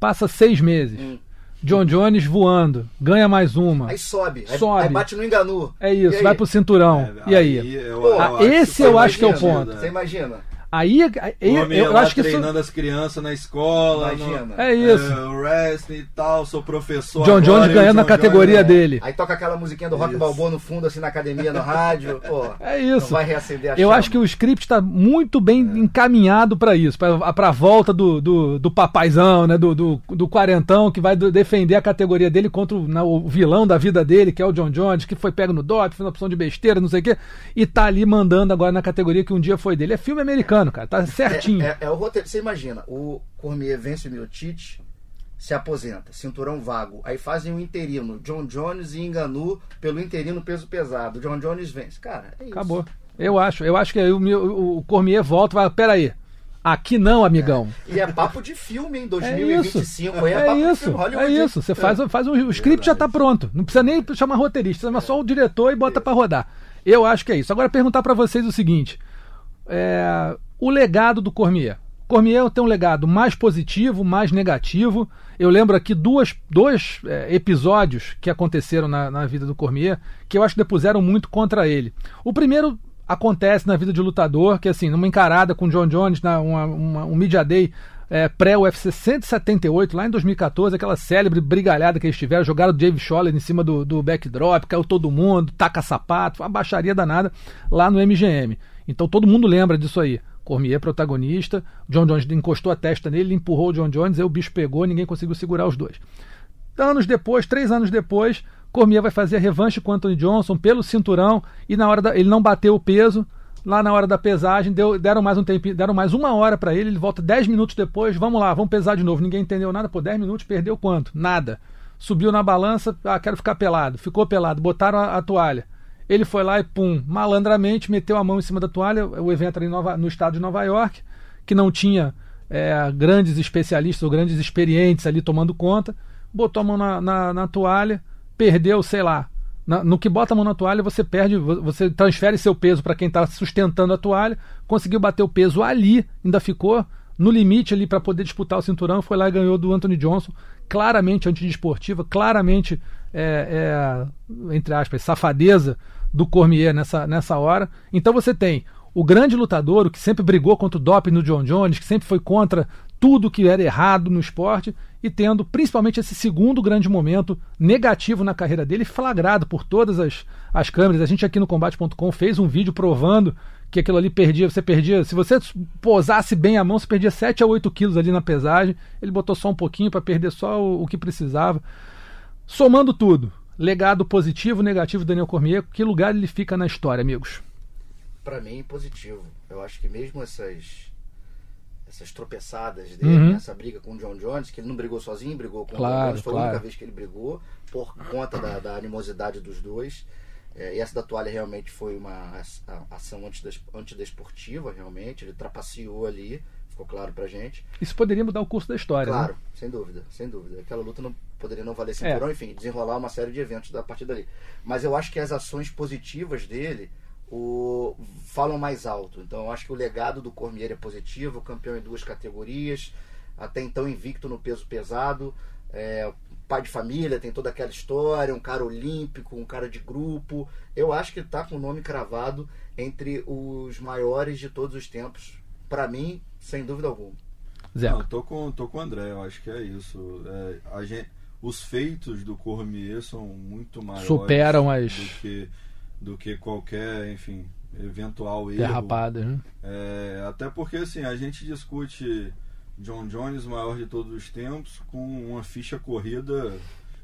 Passa seis meses. Hum. John Jones voando. Ganha mais uma. Aí sobe, aí, Sobe. aí bate no enganu. É isso, aí? vai pro cinturão. É, e aí? eu- Pô, eu acho esse eu acho que é o ponto. Você imagina? Aí, eu, Homem eu lá acho que isso, treinando as crianças na escola, Imagina. no, é isso. é, o wrestling e tal, sou professor. John agora, Jones ganhando John a categoria Jones- dele. Aí toca aquela musiquinha do Rock Isso. Balboa no fundo, assim, na academia, no rádio. Pô, É Não isso. vai reacender a Eu chama. acho que o script está muito bem encaminhado para isso, para a volta do, do, do papaizão, né, do, do, do quarentão que vai defender a categoria dele contra o, né, o vilão da vida dele, que é o John Jones, que foi pego no dop, foi uma opção de besteira, não sei o quê, e tá ali mandando agora na categoria que um dia foi dele. É filme americano, cara, tá certinho. É, é- é o roteiro. Você imagina, o Cormier vence o Miotite, se aposenta, cinturão vago. Aí fazem um interino, John Jones e Enganu pelo interino peso pesado. John Jones vence. Cara, é isso. Acabou. Eu acho, eu acho que aí o, meu- o Cormier volta e vai, peraí, aqui não, amigão. E é papo de filme em <laughs> É 2025. isso. aí é, É isso. É isso. Você faz, faz um, o script já tá pronto. Não precisa nem chamar roteirista, chama só o diretor e bota pra rodar. Eu acho que é isso. Agora perguntar pra vocês o seguinte: é, o legado do Cormier. Cormier tem um legado mais positivo, mais negativo. Eu lembro aqui duas, dois é, episódios que aconteceram na, na vida do Cormier que eu acho que depuseram muito contra ele. O primeiro acontece na vida de lutador, que assim, numa encarada com John Jones, na, uma, uma- um Media Day é, pré-UFC 178, lá em 2014, aquela célebre brigalhada que eles tiveram, jogaram o Dave Scholler em cima do, do backdrop, caiu todo mundo, taca sapato, uma baixaria danada lá no MGM. Então todo mundo lembra disso aí. Cormier protagonista, John Jones encostou a testa nele, empurrou o John Jones, aí o bicho pegou, ninguém conseguiu segurar os dois. Anos depois, três anos depois, Cormier vai fazer a revanche com Anthony Johnson pelo cinturão e na hora da, ele não bateu o peso. Lá na hora da pesagem, deu- deram mais um tempo, deram mais uma hora pra ele, ele volta 10 minutos depois, vamos lá, vamos pesar de novo. Ninguém entendeu nada, pô, 10 minutos, perdeu quanto? Nada. Subiu na balança, ah, quero ficar pelado. Ficou pelado, botaram a, a toalha. Ele foi lá e pum, malandramente meteu a mão em cima da toalha. O evento era Nova- no estado de Nova York, que não tinha é, grandes especialistas ou grandes experientes ali tomando conta. Botou a mão na, na- na toalha, perdeu, sei lá, Na- no que bota a mão na toalha, você perde, vo- você transfere seu peso para quem está sustentando a toalha, conseguiu bater o peso ali, ainda ficou no limite ali para poder disputar o cinturão, foi lá e ganhou do Anthony Johnson, claramente antidesportiva, claramente, é, é, entre aspas, safadeza do Cormier nessa, nessa hora. Então você tem o grande lutador, o que sempre brigou contra o doping no John Jones, que sempre foi contra tudo que era errado no esporte, e tendo principalmente esse segundo grande momento negativo na carreira dele, flagrado por todas as, as câmeras. A gente aqui no combate.com fez um vídeo provando que aquilo ali perdia, você perdia, se você posasse bem a mão, você perdia 7 a 8 quilos ali na pesagem. Ele botou só um pouquinho para perder só o, o que precisava. Somando tudo, legado positivo, negativo Daniel Cormier, que lugar ele fica na história, amigos? Pra mim, positivo. Eu acho que mesmo essas essas tropeçadas dele, Uhum. essa briga com o John Jones, que ele não brigou sozinho, brigou com o Claro, John Jones, foi a claro. única vez que ele brigou, por conta da, da animosidade dos dois. É, e essa da toalha realmente foi uma a- ação antides- antidesportiva, realmente. Ele trapaceou ali, ficou claro pra gente. Isso poderia mudar o curso da história, Claro, né? sem dúvida, sem dúvida. Aquela luta não poderia não valer cinturão, É. enfim, desenrolar uma série de eventos da partir dali. Mas eu acho que as ações positivas dele o, falam mais alto. Então eu acho que o legado do Cormier é positivo, campeão em duas categorias, até então invicto no peso pesado, é, pai de família, tem toda aquela história, um cara olímpico, um cara de grupo. Eu acho que ele tá com o nome cravado entre os maiores de todos os tempos. Pra mim, sem dúvida alguma. Zé. Não, tô com, tô com o André, eu acho que é isso. É, a gente, os feitos do Cormier são muito maiores Superam as- do que, do que qualquer, enfim, eventual erro. Derrapadas, né? É, até porque assim, a gente discute John Jones, o maior de todos os tempos, com uma ficha corrida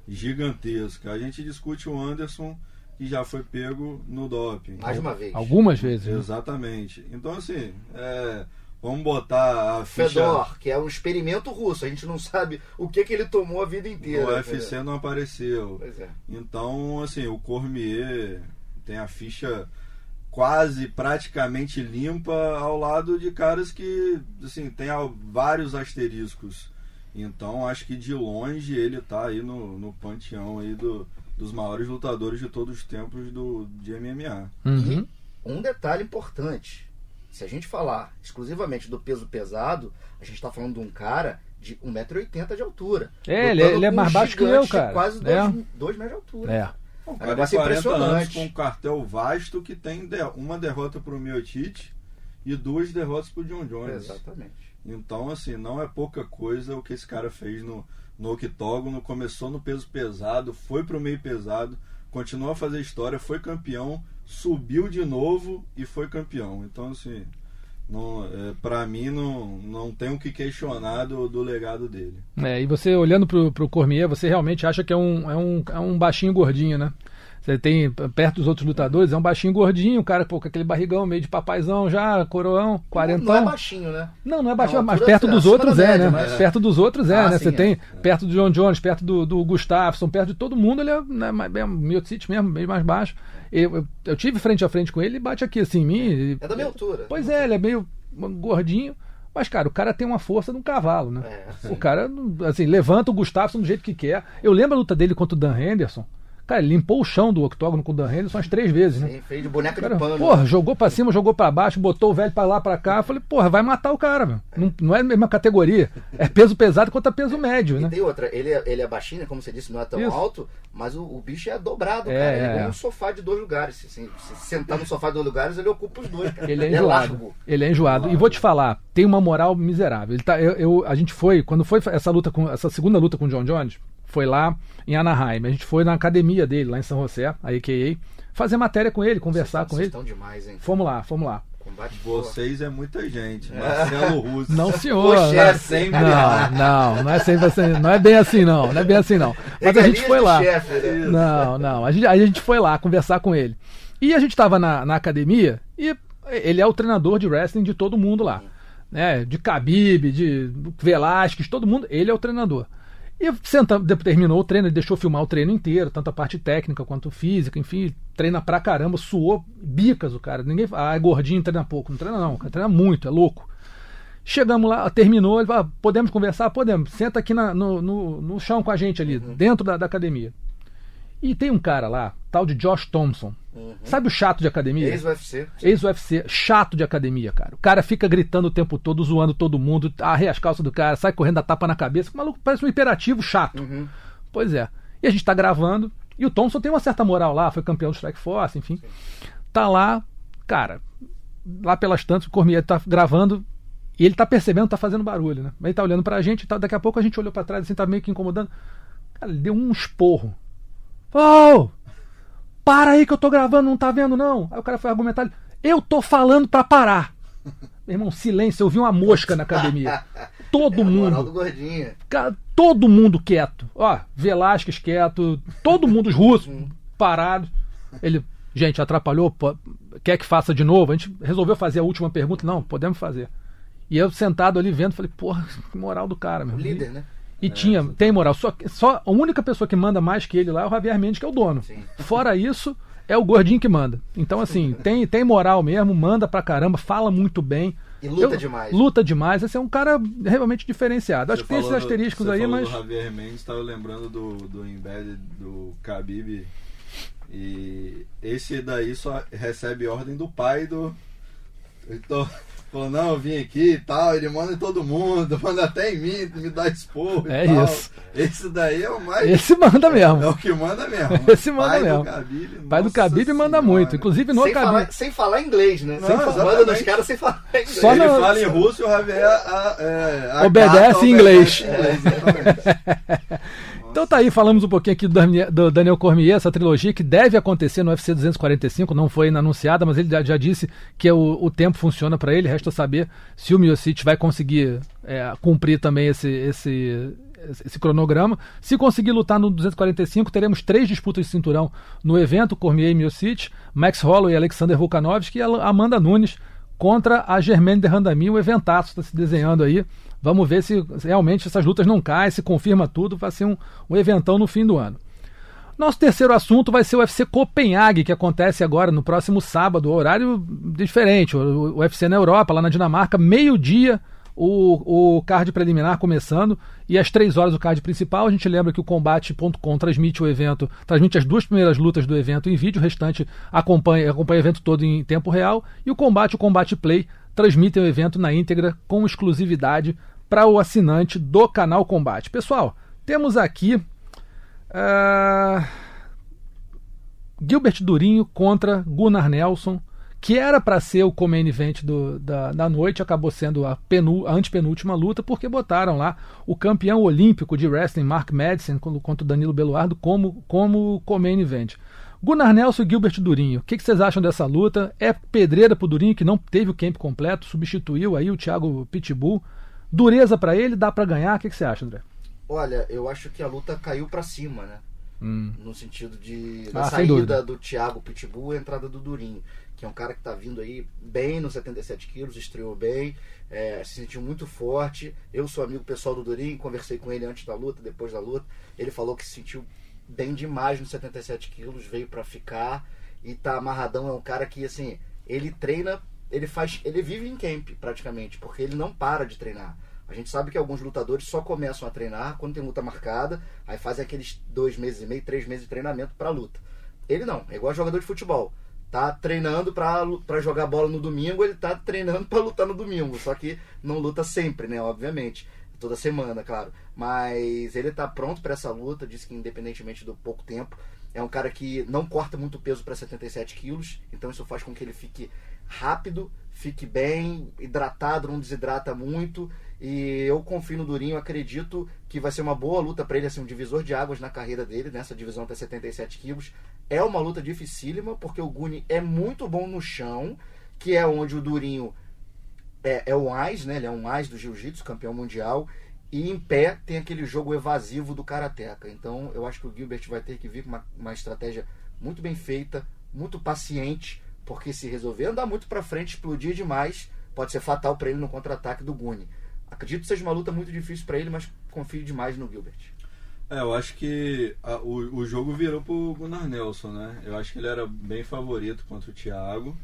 gigantesca. A gente discute o Anderson, que já foi pego no doping. Mais uma vez. Algumas vezes. né? Exatamente. Então, assim, é, vamos botar a ficha. Fedor, que é um experimento russo. A gente não sabe o que, que ele tomou a vida inteira. O UFC entendeu? não apareceu. Pois é. Então, assim, o Cormier tem a ficha quase praticamente limpa ao lado de caras que, assim, tem vários asteriscos. Então, acho que de longe ele tá aí no, no panteão aí do, dos maiores lutadores de todos os tempos do, de MMA. Uhum. Um detalhe importante. Se a gente falar exclusivamente do peso pesado, a gente está falando de um cara de 1,80m de altura. É, ele é- ele é mais um baixo que eu, de cara. Quase É. 2 metros de altura. É. O É um cara tem 40 anos impressionante. com um cartel vasto que tem de- uma derrota pro Miotite e duas derrotas pro John Jones. Exatamente. Então, assim, não é pouca coisa o que esse cara fez no, no octógono. Começou no peso pesado, foi pro meio pesado, continuou a fazer história, foi campeão, subiu de novo e foi campeão. Então, assim, não, é, pra mim não, não tem o que questionar do, do legado dele. É, e você olhando pro, pro Cormier, você realmente acha que é um, é um, é um baixinho gordinho, né? Você tem, perto dos outros lutadores, é um baixinho gordinho, um cara pô, com aquele barrigão meio de papaizão já, coroão, quarentão. Não é baixinho, né? Não, não é baixinho, É uma mas altura perto dos outros é, média, né? mas- Perto dos outros é, Ah, né? sim, Você é. tem perto do John Jones, perto do, do Gustafsson, perto de todo mundo, ele é né, bem Miocic mesmo, bem mais baixo. Eu, eu, eu tive frente a frente com ele, ele bate aqui assim em mim. É da minha altura. Pois é, ele é meio gordinho, mas, cara, o cara tem uma força de um cavalo, né? É, o cara, assim, levanta o Gustafsson do jeito que quer. Eu lembro a luta dele contra o Dan Henderson. Cara, ele limpou o chão do octógono com o Dan Henderson umas três vezes, né? Sim, fez de boneca Cara, de pano. porra, jogou pra cima, jogou pra baixo, botou o velho pra lá, pra cá. Eu falei, porra, vai matar o cara, velho. Não, não é a mesma categoria. É peso pesado contra peso médio, E né? tem outra, ele é, ele é baixinho, né, como você disse, não é tão Isso. alto, mas o, o bicho é dobrado, É, cara. Ele é. é um sofá de dois lugares. Se, se- se sentar no sofá de dois lugares, ele ocupa os dois, cara. Ele é enjoado. largo. Ele é enjoado. E vou te falar, tem uma moral miserável. Ele tá, eu, eu- a gente foi, quando foi essa luta com essa segunda luta com o John Jones, foi lá em Anaheim. A gente foi na academia dele, lá em São José, a AKA, fazer matéria com ele, conversar com Vocês ele. estão demais, hein? Fomos lá, fomos lá. Combate Vocês é muita gente. Marcelo Russo. Não, senhor. O chefe, sempre. Não, não, não é sempre assim, não é bem assim não, não é bem assim não. Mas a gente Regalias foi lá. chefe, né? Não, não, a gente, a gente foi lá conversar com ele. E a gente tava na, na academia e ele é o treinador de wrestling de todo mundo lá. Né? De Khabib, de Velasquez, todo mundo, ele é o treinador. E senta, terminou o treino, ele deixou filmar o treino inteiro, tanto a parte técnica quanto física, enfim, treina pra caramba, suou bicas o cara. Ninguém fala, ah, é gordinho, treina pouco. Não treina não, o cara treina muito, é louco. Chegamos lá, terminou, ele falou, ah, podemos conversar? Podemos. Senta aqui na- no, no, no chão com a gente ali, dentro da, da academia. E tem um cara lá, tal de Josh Thompson. Sabe o chato de academia? Ex-UFC. Ex-UFC, chato de academia, cara. O cara fica gritando o tempo todo, zoando todo mundo, arreia as calças do cara, sai correndo, dá tapa na cabeça. O maluco parece um hiperativo chato. Pois é. E a gente tá gravando, e o Thompson tem uma certa moral lá, foi campeão do Strike Force, enfim. Tá lá, cara, lá pelas tantas, o Cormier tá gravando, e ele tá percebendo, tá fazendo barulho, né? Ele tá olhando pra gente, tá, daqui a pouco a gente olhou pra trás, assim, tá meio que incomodando. Cara, ele deu um esporro. Oh! Para aí que eu tô gravando, não tá vendo não? Aí o cara foi argumentar, eu tô falando pra parar. Meu irmão, silêncio, eu vi uma mosca na academia. <laughs> Todo É mundo. Cara, todo mundo quieto. Ó, Velasquez quieto, todo mundo, os russos, parados. Ele, gente, atrapalhou, pô, quer que faça de novo? A gente resolveu fazer a última pergunta. Não, podemos fazer. E eu sentado ali vendo, falei, porra, que moral do cara, meu. Líder, né? E tinha, tem moral. Só, só a única pessoa que manda mais que ele lá é o Javier Mendes, que é o dono. Sim. Fora isso, é o gordinho que manda. Então, assim, <laughs> tem, tem moral mesmo, manda pra caramba, fala muito bem. E luta demais. Luta demais. Esse é um cara realmente diferenciado. Acho Você que tem esses do- asteriscos aí, falou mas. do Javier Mendes, tava lembrando do, do Embedded do Khabib. E esse daí só recebe ordem do pai do. Então, falou, não, eu vim aqui e tal, ele manda em todo mundo, <laughs> manda até em mim, me dá expor É tal. isso. Esse daí é o mais. Esse manda mesmo. É o que manda mesmo. <laughs> Esse manda pai mesmo. Do pai do Khabib manda senhora. muito. Inclusive no Sem falar, sem falar inglês, né? Não, Sem falar- manda nos caras sem falar <laughs> inglês. Só ele na- fala em russo e o Javier a- é, Obedece acata, em inglês. É, exatamente. Então tá aí, falamos um pouquinho aqui do Daniel- Cormier, essa trilogia que deve acontecer no UFC 245, não foi ainda anunciada, mas ele já, disse que o, o tempo funciona para ele, resta saber se o Miocic vai conseguir é, cumprir também esse, esse, esse cronograma. Se conseguir lutar no 245, teremos três disputas de cinturão no evento, Cormier e Miocic, Max Holloway e Alexander Volkanovski e Amanda Nunes contra a Germaine de Randami, um eventaço está se desenhando aí. Vamos ver se realmente essas lutas não caem, se confirma tudo, vai ser um, um eventão no fim do ano. Nosso terceiro assunto vai ser o UFC Copenhague, que acontece agora no próximo sábado, horário diferente, o, o UFC na Europa, lá na Dinamarca, meio-dia o, o card preliminar começando e às três horas o card principal. A gente lembra que o Combate.com transmite o evento, transmite as duas primeiras lutas do evento em vídeo, o restante acompanha, acompanha o evento todo em tempo real. E o Combate o Combate Play transmitem o evento na íntegra com exclusividade para o assinante do canal Combate. Pessoal, temos aqui. ah, Gilbert Durinho contra Gunnar Nelson, que era para ser o co-main event do- da, da noite, acabou sendo a, penu, a antepenúltima luta, porque botaram lá o campeão olímpico de wrestling, Mark Madison, con- contra o Danilo Beluardo, como, como co-main event. Gunnar Nelson e Gilbert Durinho, o que, que vocês acham dessa luta? É pedreira pro Durinho, que não teve o camp completo, substituiu aí o Thiago Pitbull. Dureza para ele, dá para ganhar? O que, que você acha, André? Olha, eu acho que a luta caiu pra cima, né? Hum. No sentido de Ah, da dúvida. saída do Thiago Pitbull e a entrada do Durinho, que é um cara que tá vindo aí bem nos 77 quilos, estreou bem, é, se sentiu muito forte. Eu sou amigo pessoal do Durinho, conversei com ele antes da luta, depois da luta. Ele falou que se sentiu bem demais nos 77 quilos, veio pra ficar e tá amarradão. É um cara que, assim, ele treina, ele faz, ele vive em camp praticamente, porque ele não para de treinar. A gente sabe que alguns lutadores só começam a treinar quando tem luta marcada, aí fazem aqueles dois meses e meio, três meses de treinamento pra luta. Ele não, é igual jogador de futebol. Tá treinando pra jogar bola no domingo, ele tá treinando pra lutar no domingo. Só que não luta sempre, né? Obviamente. Toda semana, claro. Mas ele tá pronto pra essa luta, disse que independentemente do pouco tempo, é um cara que não corta muito peso pra 77 quilos, então isso faz com que ele fique rápido, fique bem, hidratado, não desidrata muito. E eu confio no Durinho, acredito que vai ser uma boa luta pra ele, assim, um divisor de águas na carreira dele, nessa divisão até 77 quilos. É uma luta dificílima, porque o Guni é muito bom no chão, que é onde o Durinho é, é o AIS, né? Ele é um AIS do Jiu-Jitsu, campeão mundial. E em pé tem aquele jogo evasivo do Karateka. Então eu acho que o Gilbert vai ter que vir com uma, uma estratégia muito bem feita, muito paciente, porque se resolver andar muito pra frente, explodir demais, pode ser fatal pra ele no contra-ataque do Guni. Acredito que seja uma luta muito difícil pra ele, mas confio demais no Gilbert. É, eu acho que a- o, o jogo virou pro Gunnar Nelson, né? Eu acho que ele era bem favorito contra o Thiago.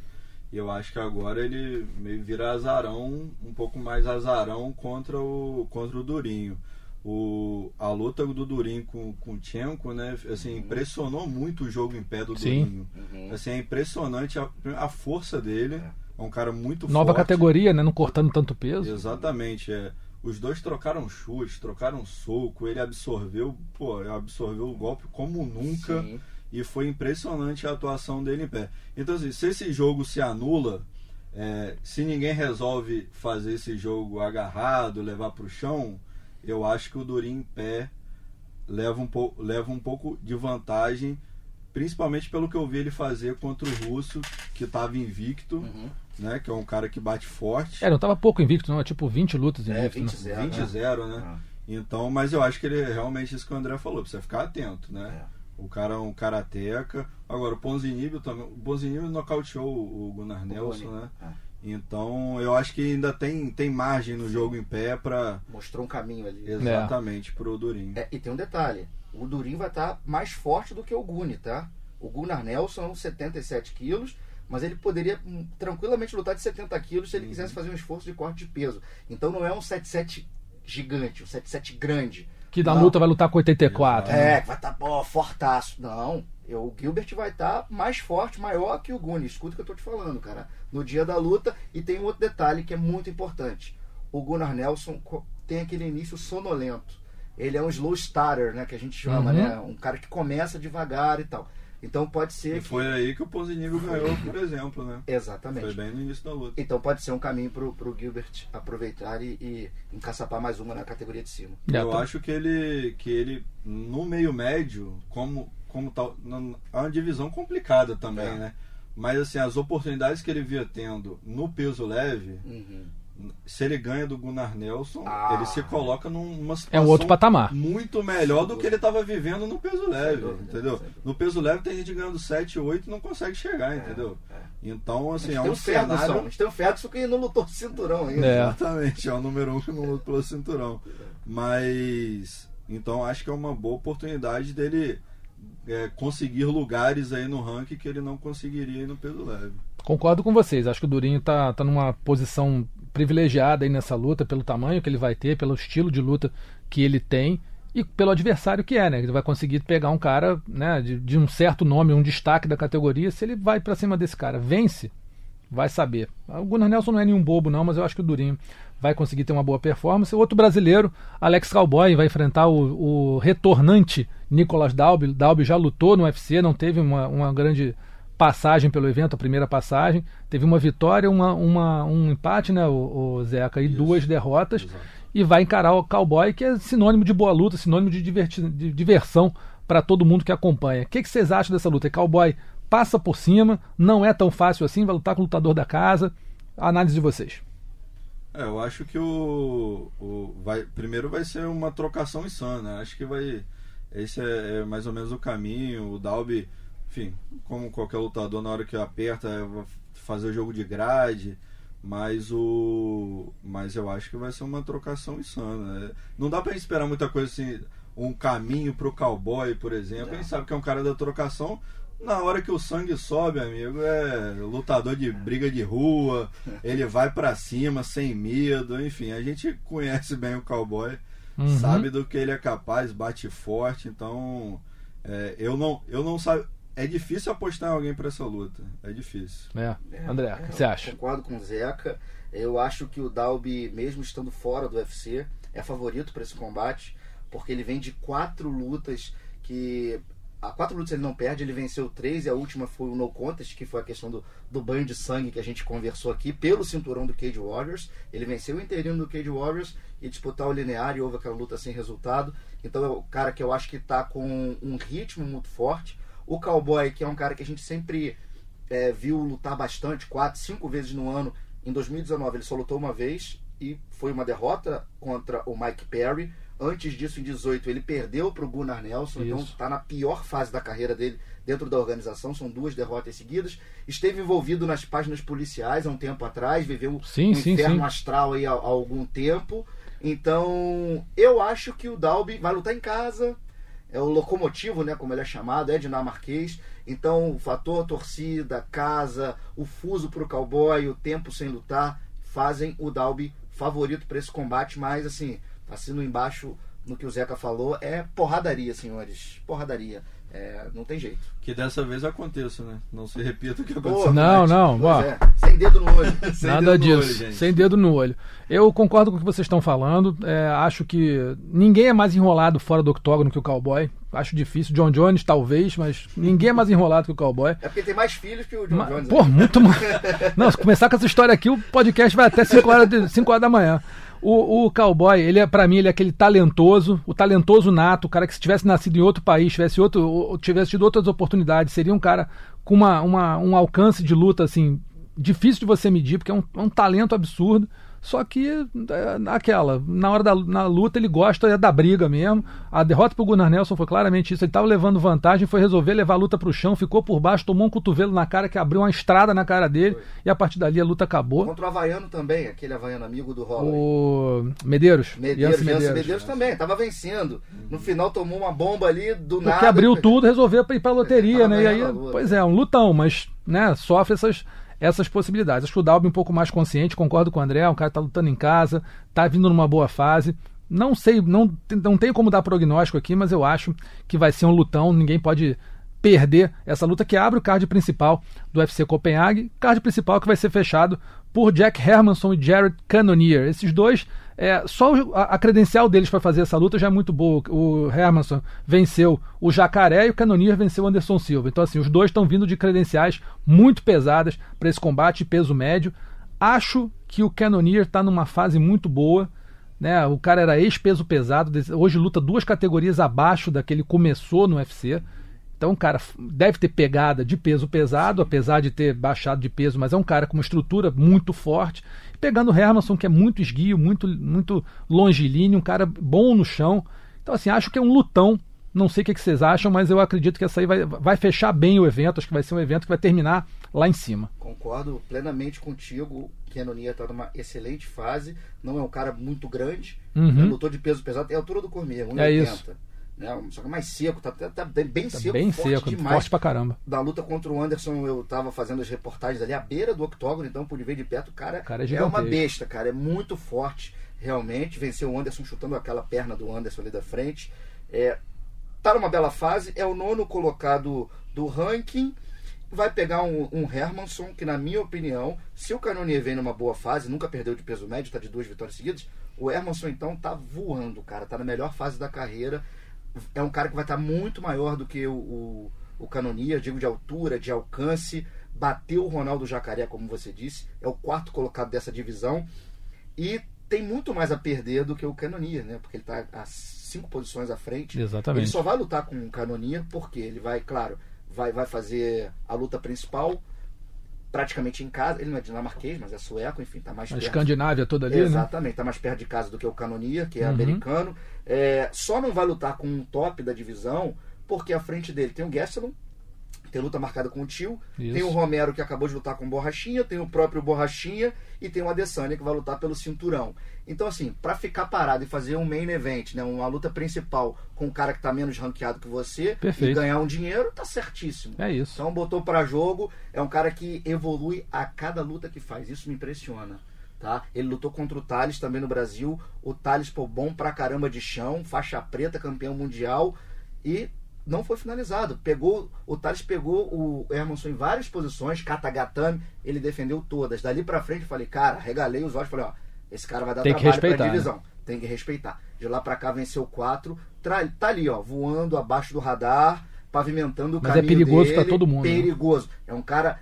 E eu acho que agora ele meio vira azarão, um pouco mais azarão contra o, contra o Durinho. o, a luta do Durinho com, com o Tchenko, né? Assim, impressionou muito o jogo em pé do Sim. Durinho. Uhum. Assim, é impressionante a, a força dele. É um cara muito Nova forte. categoria, né? Não cortando tanto peso. Exatamente, é. Os dois trocaram chute, trocaram soco, ele absorveu, pô, absorveu o golpe como nunca Sim. E foi impressionante a atuação dele em pé. Então, assim, se esse jogo se anula, é, se ninguém resolve fazer esse jogo agarrado, levar para o chão, eu acho que o Durin em pé leva um, pou, leva um pouco de vantagem, principalmente pelo que eu vi ele fazer contra o Russo, que estava invicto, Uhum. né, que é um cara que bate forte. É, não tava pouco invicto, não. É tipo 20 lutas É, invicto. né? 20 0 20-0, né? Ah. Então, mas eu acho que ele é realmente isso que o André falou, precisa ficar atento, né? É. O cara é um karateca. Agora, o Ponzinibbio também. O Ponzinibbio nocauteou o Gunnar Nelson, Boni. né? Ah. Então, eu acho que ainda tem, tem margem no jogo em pé para Mostrou um caminho ali. exatamente pro Durin. É, e tem um detalhe: o Durin vai estar mais forte do que o Guni, tá? O Gunnar Nelson é 77 quilos, mas ele poderia hum, tranquilamente lutar de 70 quilos se ele quisesse fazer um esforço de corte de peso. Então não é um 77 gigante, um 77 grande. Que da luta vai lutar com 84. né? É, que vai estar tá, fortaço. Não, eu, o Gilbert vai estar mais forte, maior que o Guni. Escuta o que eu tô te falando, cara. No dia da luta. E tem um outro detalhe que é muito importante. O Gunnar Nelson tem aquele início sonolento. Ele é um slow starter, né? Que a gente chama, Uhum. né? Um cara que começa devagar e tal. Então pode ser E que. foi aí que o Ponzinibbio ganhou, por exemplo, né? Exatamente. Foi bem no início da luta. Então pode ser um caminho pro, pro Gilbert aproveitar e, e encaçapar mais uma na categoria de cima. Eu tá- acho que ele, que ele no meio médio, como, como tal, é uma divisão complicada também, É. né? Mas assim, as oportunidades que ele via tendo no peso leve, Uhum. Se ele ganha do Gunnar Nelson, Ah. ele se coloca numa É situação um outro patamar. muito melhor do que ele estava vivendo no peso leve, entendeu? No peso leve tem gente ganhando 7, 8 e não consegue chegar, entendeu? é. Então, assim, é tem um o Ferguson, a cenário... gente tem o Ferguson que não lutou cinturão ainda. É. Exatamente, é o número um que não pelo cinturão. Mas então acho que é uma boa oportunidade dele é, conseguir lugares aí no ranking que ele não conseguiria aí no peso leve. Concordo com vocês. Acho que o Durinho tá, tá numa posição privilegiada aí nessa luta, pelo tamanho que ele vai ter, pelo estilo de luta que ele tem e pelo adversário que é, né? Ele vai conseguir pegar um cara né, de, de um certo nome, um destaque da categoria. Se ele vai pra cima desse cara, vence, vai saber. O Gunnar Nelson não é nenhum bobo, não, mas eu acho que o Durinho vai conseguir ter uma boa performance. Outro brasileiro, Alex Cowboy, vai enfrentar o, o retornante Nicolas Dalby. Dalby já lutou no UFC, não teve uma, uma grande passagem pelo evento, a primeira passagem. Teve uma vitória, uma, uma- um empate, né, o, o Zeca, e Isso. duas derrotas. Exato. E vai encarar o Cowboy, que é sinônimo de boa luta, sinônimo de, diverti- de diversão para todo mundo que acompanha. O que, que vocês acham dessa luta? Cowboy passa por cima, não é tão fácil assim, vai lutar com o lutador da casa. A análise de vocês. É, eu acho que o, o vai, primeiro vai ser uma trocação insana. Acho que vai. Esse é, é mais ou menos o caminho. O Dalby, enfim, como qualquer lutador, na hora que aperta, é, vai fazer o jogo de grade. Mas o. Mas eu acho que vai ser uma trocação insana. né? Não dá pra esperar muita coisa assim. Um caminho pro cowboy, por exemplo. A gente sabe que é um cara da trocação. Na hora que o sangue sobe, amigo, é lutador de briga de rua, ele vai pra cima sem medo, enfim, a gente conhece bem o cowboy, Uhum. sabe do que ele é capaz, bate forte, então é, eu não, eu não sabe, é difícil apostar em alguém pra essa luta, é difícil. É. É, André, é, o que você acha? Concordo com o Zeca. Eu acho que o Dalby, mesmo estando fora do UFC, é favorito para esse combate, porque ele vem de quatro lutas que. Há quatro lutas ele não perde, ele venceu três e a última foi o no contest, que foi a questão do, do banho de sangue que a gente conversou aqui, pelo cinturão do Cage Warriors. Ele venceu o interino do Cage Warriors e disputar o linear e houve aquela luta sem resultado. Então é o cara que eu acho que tá com um ritmo muito forte. O Cowboy, que é um cara que a gente sempre é, viu lutar bastante, quatro, cinco vezes no ano. Em 2019 ele só lutou uma vez e foi uma derrota contra o Mike Perry. Antes disso, em 18, ele perdeu para o Gunnar Nelson, então Isso. está na pior fase da carreira dele dentro da organização. São duas derrotas seguidas. Esteve envolvido nas páginas policiais há um tempo atrás, viveu Sim, um sim, inferno sim. astral aí há, há algum tempo. Então, eu acho que o Dalby vai lutar em casa. É o locomotivo, né, como ele é chamado, é dinamarquês. Então, o fator torcida, casa, o fuso para o cowboy, o tempo sem lutar, fazem o Dalby favorito para esse combate. Mas, assim, assino embaixo no que o Zeca falou, é porradaria, senhores. Porradaria. É, não tem jeito. Que dessa vez aconteça, né? Não se repita o que aconteceu. Não, não, é, sem dedo no olho. <laughs> Sem Nada dedo no disso, olho, sem dedo no olho. Eu concordo com o que vocês estão falando. é, acho que ninguém é mais enrolado fora do octógono que o cowboy. Acho difícil. John Jones, talvez, mas ninguém é mais enrolado que o cowboy. É porque tem mais filhos que o John Ma- Jones. Pô, né? muito mais. <laughs> Não, se começar com essa história aqui, o podcast vai até 5 horas, de- 5 horas da manhã. O, o cowboy, ele é, para mim, ele é aquele talentoso, o talentoso nato, o cara que se tivesse nascido em outro país, tivesse, outro, ou tivesse tido outras oportunidades, seria um cara com uma, uma- um alcance de luta, assim, difícil de você medir, porque é um, é um talento absurdo. Só que, é, aquela, na hora da na luta, ele gosta da briga mesmo. A derrota pro Gunnar Nelson foi claramente isso. Ele tava levando vantagem, foi resolver levar a luta pro chão, ficou por baixo, tomou um cotovelo na cara que abriu uma estrada na cara dele. E a partir dali a luta acabou. Contra o Havaiano também, aquele Havaiano amigo do Holloway. O Medeiros. Medeiros, Jansen Medeiros, também, tava vencendo. No final tomou uma bomba ali do nada. Porque abriu tudo, resolveu ir pra loteria, né? E aí, pois é, um lutão, mas né, sofre essas, essas possibilidades. Acho que o Dalby um pouco mais consciente, concordo com o André, um cara que tá lutando em casa, tá vindo numa boa fase. Não sei, não, não tenho como dar prognóstico aqui, mas eu acho que vai ser um lutão, ninguém pode perder essa luta que abre o card principal do UFC Copenhague, card principal que vai ser fechado por Jack Hermanson e Jared Cannonier. Esses dois, é, só o- a, a credencial deles para fazer essa luta já é muito boa. O Hermanson venceu o Jacaré e o Cannonier venceu o Anderson Silva. Então, assim, os dois estão vindo de credenciais muito pesadas para esse combate peso médio. Acho que o Cannonier está numa fase muito boa. Né? O cara era ex-peso pesado, hoje luta duas categorias abaixo da que ele começou no UFC. Então, o cara deve ter pegada de peso pesado, apesar de ter baixado de peso, mas é um cara com uma estrutura muito forte. Pegando o Hermanson, que é muito esguio, muito, muito longilíneo, um cara bom no chão. Então, assim, acho que é um lutão. Não sei o que, que vocês acham, mas eu acredito que essa aí vai, vai fechar bem o evento. Acho que vai ser um evento que vai terminar lá em cima. Concordo plenamente contigo. Keanonia está numa excelente fase. Não é um cara muito grande. Uhum. né? Lutou de peso pesado. É a altura do Cormier, 1,80. É isso. Né? Só que mais seco. Tá, tá- tá bem Tá seco. bem forte seco, demais. forte pra caramba. Da luta contra o Anderson, eu tava fazendo as reportagens ali à beira do octógono, então pude ver de perto. O cara, O cara é é, uma besta, cara. É muito forte, realmente. Venceu o Anderson chutando aquela perna do Anderson ali da frente. É, tá numa bela fase. É o nono colocado do ranking. Vai pegar um, um Hermanson, que na minha opinião, se o Canonier vem numa boa fase, nunca perdeu de peso médio, tá de duas vitórias seguidas, o Hermanson então tá voando, cara. Tá na melhor fase da carreira. É um cara que vai estar muito maior do que o, o, o Canonier, digo de altura, de alcance. Bateu o Ronaldo Jacaré, como você disse. É o quarto colocado dessa divisão. E tem muito mais a perder do que o Canonier, né? Porque ele tá a cinco posições à frente. Exatamente. Ele só vai lutar com o Canonier porque ele vai, claro, vai, vai fazer a luta principal praticamente em casa. Ele não é dinamarquês, mas é sueco, enfim, tá mais A perto. Escandinávia toda ali, né? Exatamente, tá mais perto de casa do que o Canonier, que é Uhum. americano. É, só não vai lutar com um top da divisão porque à frente dele tem o Gastelum, tem luta marcada com o Tio, Isso. tem o Romero que acabou de lutar com o Borrachinha, tem o próprio Borrachinha e tem o Adesanya que vai lutar pelo cinturão. Então assim, pra ficar parado e fazer um main event, né, uma luta principal com um cara que tá menos ranqueado que você Perfeito. e ganhar um dinheiro, tá certíssimo. É isso. Então botou pra jogo, é um cara que evolui a cada luta que faz. Isso me impressiona. Tá? Ele lutou contra o Thales também no Brasil. O Thales, pô, bom pra caramba de chão, faixa preta, campeão mundial. E não foi finalizado. Pegou, o Thales pegou o Hermanson em várias posições, katagatame, ele defendeu todas. Dali pra frente eu falei, cara, regalei os olhos, falei, ó, esse cara vai dar Tem que trabalho respeitar, pra né? divisão. Tem que respeitar. De lá pra cá venceu quatro. Tá ali, ó, voando abaixo do radar, pavimentando o Mas é caminho perigoso dele, pra todo mundo, né? Perigoso. É um cara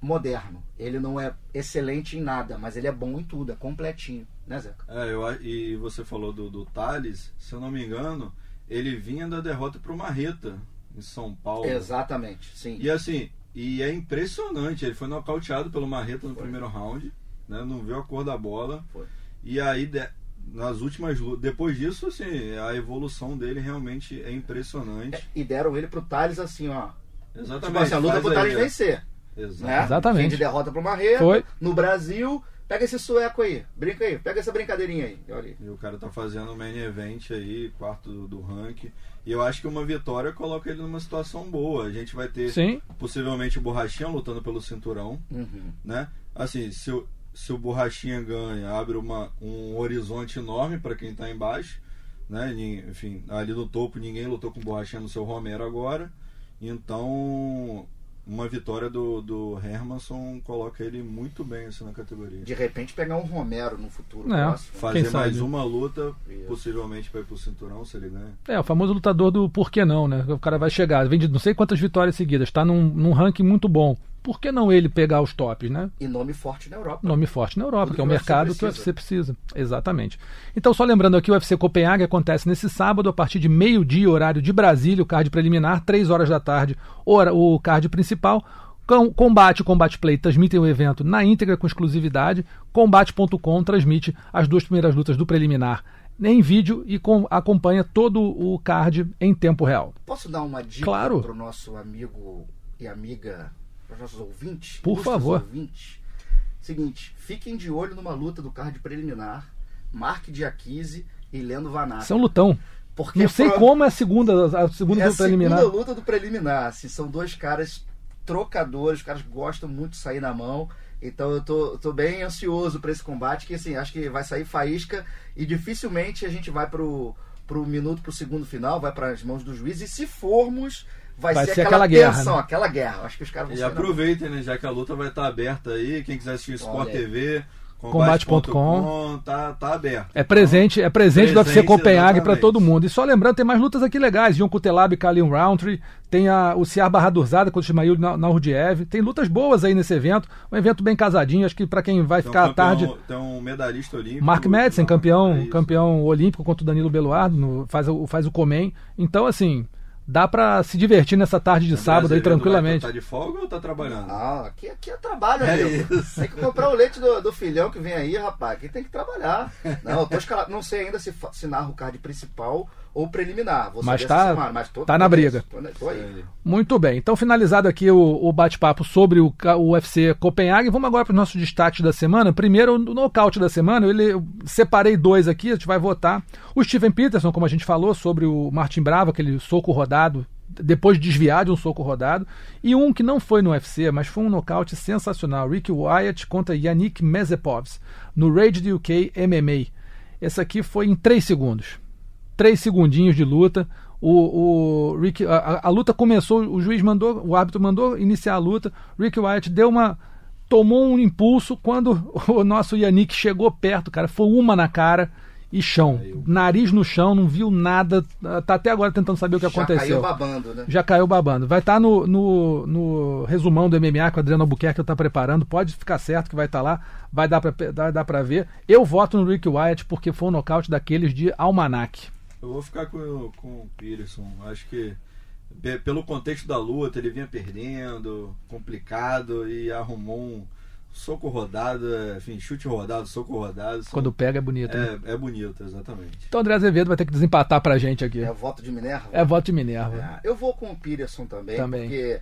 moderno. Ele não é excelente em nada, mas ele é bom em tudo, é completinho, né, Zeca? É, eu, e você falou do, do Thales, se eu não me engano, ele vinha da derrota pro Marreta, em São Paulo. Exatamente, sim. E assim, e é impressionante, ele foi nocauteado pelo Marreta no primeiro round, né? Não viu a cor da bola. Foi. E aí, de- nas últimas lutas, depois disso, assim, a evolução dele realmente é impressionante. E deram ele pro Thales assim, ó. Exatamente. Tipo assim, a luta pro Thales aí, vencer. Exato. Né? Exatamente. Vem de derrota pro Marreta. Foi. No Brasil, pega esse sueco aí. Brinca aí, pega essa brincadeirinha aí. Olha aí. E o cara tá fazendo o main event aí, quarto do, do ranking. E eu acho que uma vitória coloca ele numa situação boa. A gente vai ter Sim. possivelmente o Borrachinha lutando pelo cinturão, Uhum. né? Assim, se o, se o Borrachinha ganha, abre uma, um horizonte enorme para quem tá embaixo. né? Enfim, ali no topo ninguém lutou com borrachinha no seu Romero agora. Então, uma vitória do, do Hermanson coloca ele muito bem assim, na categoria. De repente pegar um Romero no futuro É. próximo. Fazer mais sabe? uma luta, Isso. possivelmente para ir pro cinturão, se ele ganha. É, o famoso lutador do por que não, né? O cara vai chegar, vem de não sei quantas vitórias seguidas, tá num, num ranking muito bom. Por que não ele pegar os tops, né? E nome forte na Europa. Nome forte na Europa, Tudo que é o que mercado que o. UFC precisa. Exatamente. Então, só lembrando aqui, o UFC Copenhague acontece nesse sábado, a partir de meio-dia, horário de Brasília, o card preliminar, 3 horas da tarde, hora- o card principal. Com- Combate e Combate Play transmitem o evento na íntegra com exclusividade. Combate.com transmite as duas primeiras lutas do preliminar em vídeo e com- acompanha todo o card em tempo real. Posso dar uma dica Claro. para o nosso amigo e amiga, para os nossos ouvintes? Por favor. Ouvintes. Seguinte, fiquem de olho numa luta do card preliminar, marque dia 15 e lendo é um lutão. Porque Não sei pro- como é a segunda, a segunda é a do preliminar. segunda luta do preliminar. Assim, são dois caras trocadores, os caras gostam muito de sair na mão. Então eu tô, tô bem ansioso para esse combate, que assim, acho que vai sair faísca e dificilmente a gente vai pro, pro minuto, pro segundo final, vai para as mãos do juiz. E se formos, vai, Vai ser, ser aquela, aquela guerra, tensão, né? aquela guerra. Acho que os caras vão E aproveitem, né? Já que a luta vai estar aberta aí. Quem quiser assistir Sport. TV, Combate.com. combate.com, tá, tá aberto. É presente, é presente do UFC Presente, Copenhague para todo mundo. E só lembrando, tem mais lutas aqui legais. John Kutelab e Khalil Roundtree. Tem a, o Ciar Barradurzada contra o Ismail Na- Nahurdiev. Tem lutas boas aí nesse evento. Um evento bem casadinho. Acho que para quem vai Tem um ficar à campeão- tarde. Tem um medalhista olímpico. Mark Madsen, campeão, é campeão olímpico contra o Danilo Beluardo, no- faz, o, faz o Comem. Então, assim, dá para se divertir nessa tarde de O sábado aí brasileiro tranquilamente. Tá de folga ou tá trabalhando? Ah, aqui, aqui é trabalho, É amigo. isso. Tem que comprar o leite do, do filhão que vem aí, rapaz. Aqui tem que trabalhar. Não, eu tô escalado. Não sei ainda se, se narra o card principal ou preliminar. Vou Mas saber tá- mas tô- tá na briga. Tô, tô aí. Muito bem. Então, finalizado aqui o, o bate-papo sobre o, o UFC Copenhague, vamos agora para os nossos destaques da semana. Primeiro, o nocaute da semana. Eu, ele- eu separei dois aqui, a gente vai votar. O Steven Peterson, como a gente falou, sobre o Martin Bravo, aquele soco rodado, depois de desviar de um soco rodado. E um que não foi no UFC, mas foi um nocaute sensacional. Rick Wyatt contra Yannick Mezepovs, no Rage UK MMA. Esse aqui foi em 3 segundos três segundinhos de luta. O, o Rick, a, a- luta começou, o juiz mandou, o árbitro mandou iniciar a luta. Rick Wyatt deu uma. tomou um impulso quando <laughs> o nosso Yannick chegou perto, cara. Foi uma na cara e chão. Caiu. Nariz no chão, não viu nada. Tá até agora tentando saber o que Já aconteceu. caiu babando, né? Já caiu babando. Vai estar no, no, no resumão do MMA que o Adriano Albuquerque está preparando. Pode ficar certo que vai estar lá. Vai dar pra, vai dar pra ver. Eu voto no Rick Wyatt porque foi um nocaute daqueles de almanac. Eu vou ficar com, com o Peterson. Acho que pe- pelo contexto da luta, ele vinha perdendo, complicado e arrumou um soco rodado, é, enfim, chute rodado, soco rodado. são- Quando pega é bonito. né? é, é bonito, exatamente. Então o André Azevedo vai ter que desempatar pra gente aqui. É voto de Minerva. É voto de Minerva. É, Eu vou com o Peterson também, Também. porque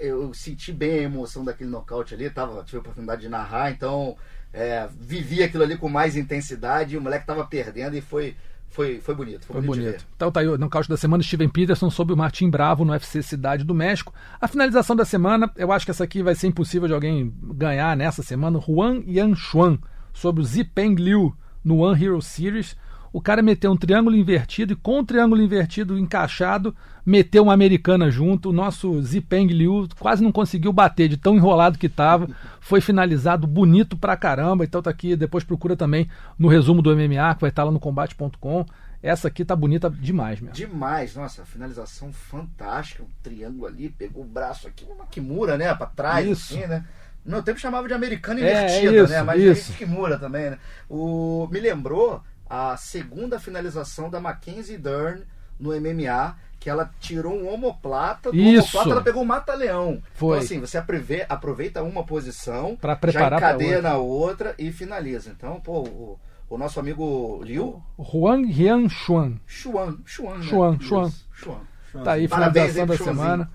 eu senti bem a emoção daquele nocaute ali, tava, tive a oportunidade de narrar, então é, vivi aquilo ali com mais intensidade e o moleque tava perdendo e foi, foi, foi bonito. Foi, Foi bonito. bonito. Então tá aí o nocaute da semana, Steven Peterson sobre o Martim Bravo no UFC Cidade do México. A finalização da semana, eu acho que essa aqui vai ser impossível de alguém ganhar nessa semana. Juan Yanshuan sobre o Zipeng Liu no One Hero Series. O cara meteu um triângulo invertido e com o triângulo invertido encaixado, meteu uma americana junto. O nosso Zipeng Liu quase não conseguiu bater de tão enrolado que tava. Foi finalizado bonito pra caramba. Então tá aqui, depois procura também no resumo do MMA, que vai estar lá no combate.com. Essa aqui tá bonita demais mesmo. Demais, nossa, finalização fantástica, um triângulo ali, pegou o braço aqui, uma Kimura, né, pra trás, Isso. assim, né. No meu tempo chamava de americana É, invertida, é isso, né, mas isso. é Kimura também, né. O, me lembrou a segunda finalização da Mackenzie Dern no MMA, que ela tirou um omoplata, do Isso. ela pegou um mata-leão. Foi. Então assim, você aprove- aproveita uma posição, Pra preparar já encadeia outra. na outra e finaliza. Então, pô, o, o nosso amigo Liu, Juan Yanshuan. Xuan, Xuan, né? Xuan, Xuan. Xuan. Tá aí, Parabéns finalização aí da semana.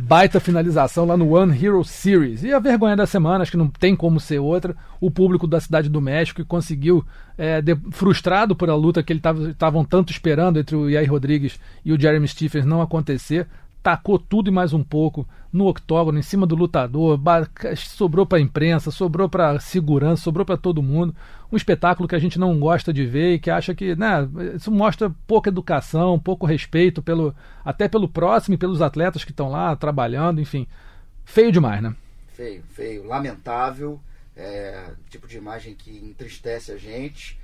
Baita finalização lá no One Hero Series. E a vergonha da semana, acho que não tem como ser outra. O público da Cidade do México que conseguiu, é, de- frustrado por a luta que eles estavam tanto esperando entre o Yair Rodrigues e o Jeremy Stephens não acontecer, tacou tudo e mais um pouco no octógono, em cima do lutador, sobrou para a imprensa, sobrou para segurança, sobrou para todo mundo. Um espetáculo que a gente não gosta de ver e que acha que, né, isso mostra pouca educação, pouco respeito pelo até pelo próximo e pelos atletas que estão lá trabalhando, enfim. Feio demais, né? Feio, feio, lamentável, é, tipo de imagem que entristece a gente.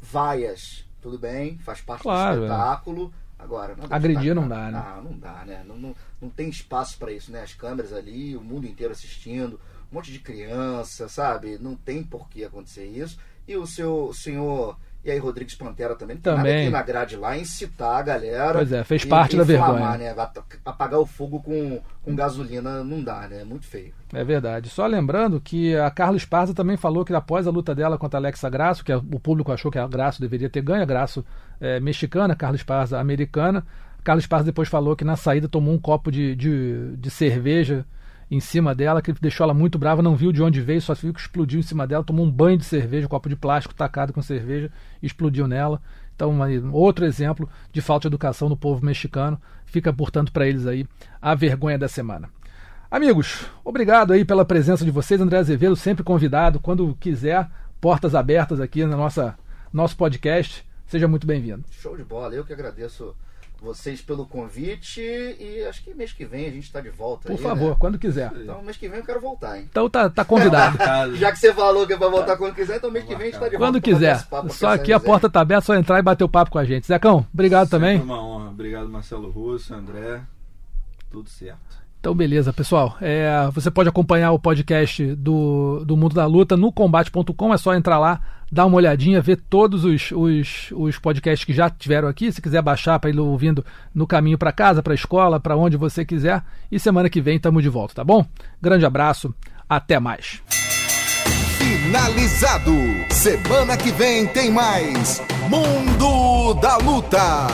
Vaias, tudo bem, faz parte claro, do espetáculo. É Agora, não Agredir não dá, né? Não, não dá, né? Não, não, não tem espaço para isso, né? As câmeras ali, o mundo inteiro assistindo, um monte de criança, sabe? Não tem por que acontecer isso. E o seu senhor e aí Rodrigues Pantera também não tem também. nada aqui na grade lá, incitar a galera. Pois é, fez parte e, da vergonha. Né? Apagar o fogo com, com gasolina não dá, né? É muito feio. É verdade. Só lembrando que a Carla Esparza também falou que após a luta dela contra a Alexa Grasso, que o público achou que a Grasso deveria ter ganho, a Grasso é, mexicana, Carla Esparza americana. A Carla Esparza depois falou que na saída tomou um copo de, de, de cerveja em cima dela, que deixou ela muito brava, não viu de onde veio, só viu que explodiu em cima dela, tomou um banho de cerveja, um copo de plástico tacado com cerveja, explodiu nela. Então, uma, outro exemplo de falta de educação no povo mexicano. Fica, portanto, para eles aí a vergonha da semana. Amigos, obrigado aí pela presença de vocês. André Azevedo, sempre convidado, quando quiser, portas abertas aqui no nossa, nosso podcast. Seja muito bem-vindo. Show de bola, eu que agradeço vocês pelo convite e acho que mês que vem a gente está de volta. Por aí, favor, né? quando quiser. Então mês que vem eu quero voltar, hein? Então tá, tá convidado. <laughs> Já que você falou que é para voltar quando quiser, então mês que vem a gente está de quando volta. Quando quiser. Só aqui a porta tá aberta, só entrar e bater o papo com a gente. Zecão, obrigado Sempre também. uma honra. Obrigado, Marcelo Russo, André. Tudo certo. Então, beleza, pessoal. É, você pode acompanhar o podcast do, do Mundo da Luta no combate.com. É só entrar lá, dar uma olhadinha, ver todos os, os, os podcasts que já tiveram aqui. Se quiser baixar para ir ouvindo no caminho para casa, para a escola, para onde você quiser. E semana que vem estamos de volta, tá bom? Grande abraço, até mais. Finalizado. Semana que vem tem mais Mundo da Luta.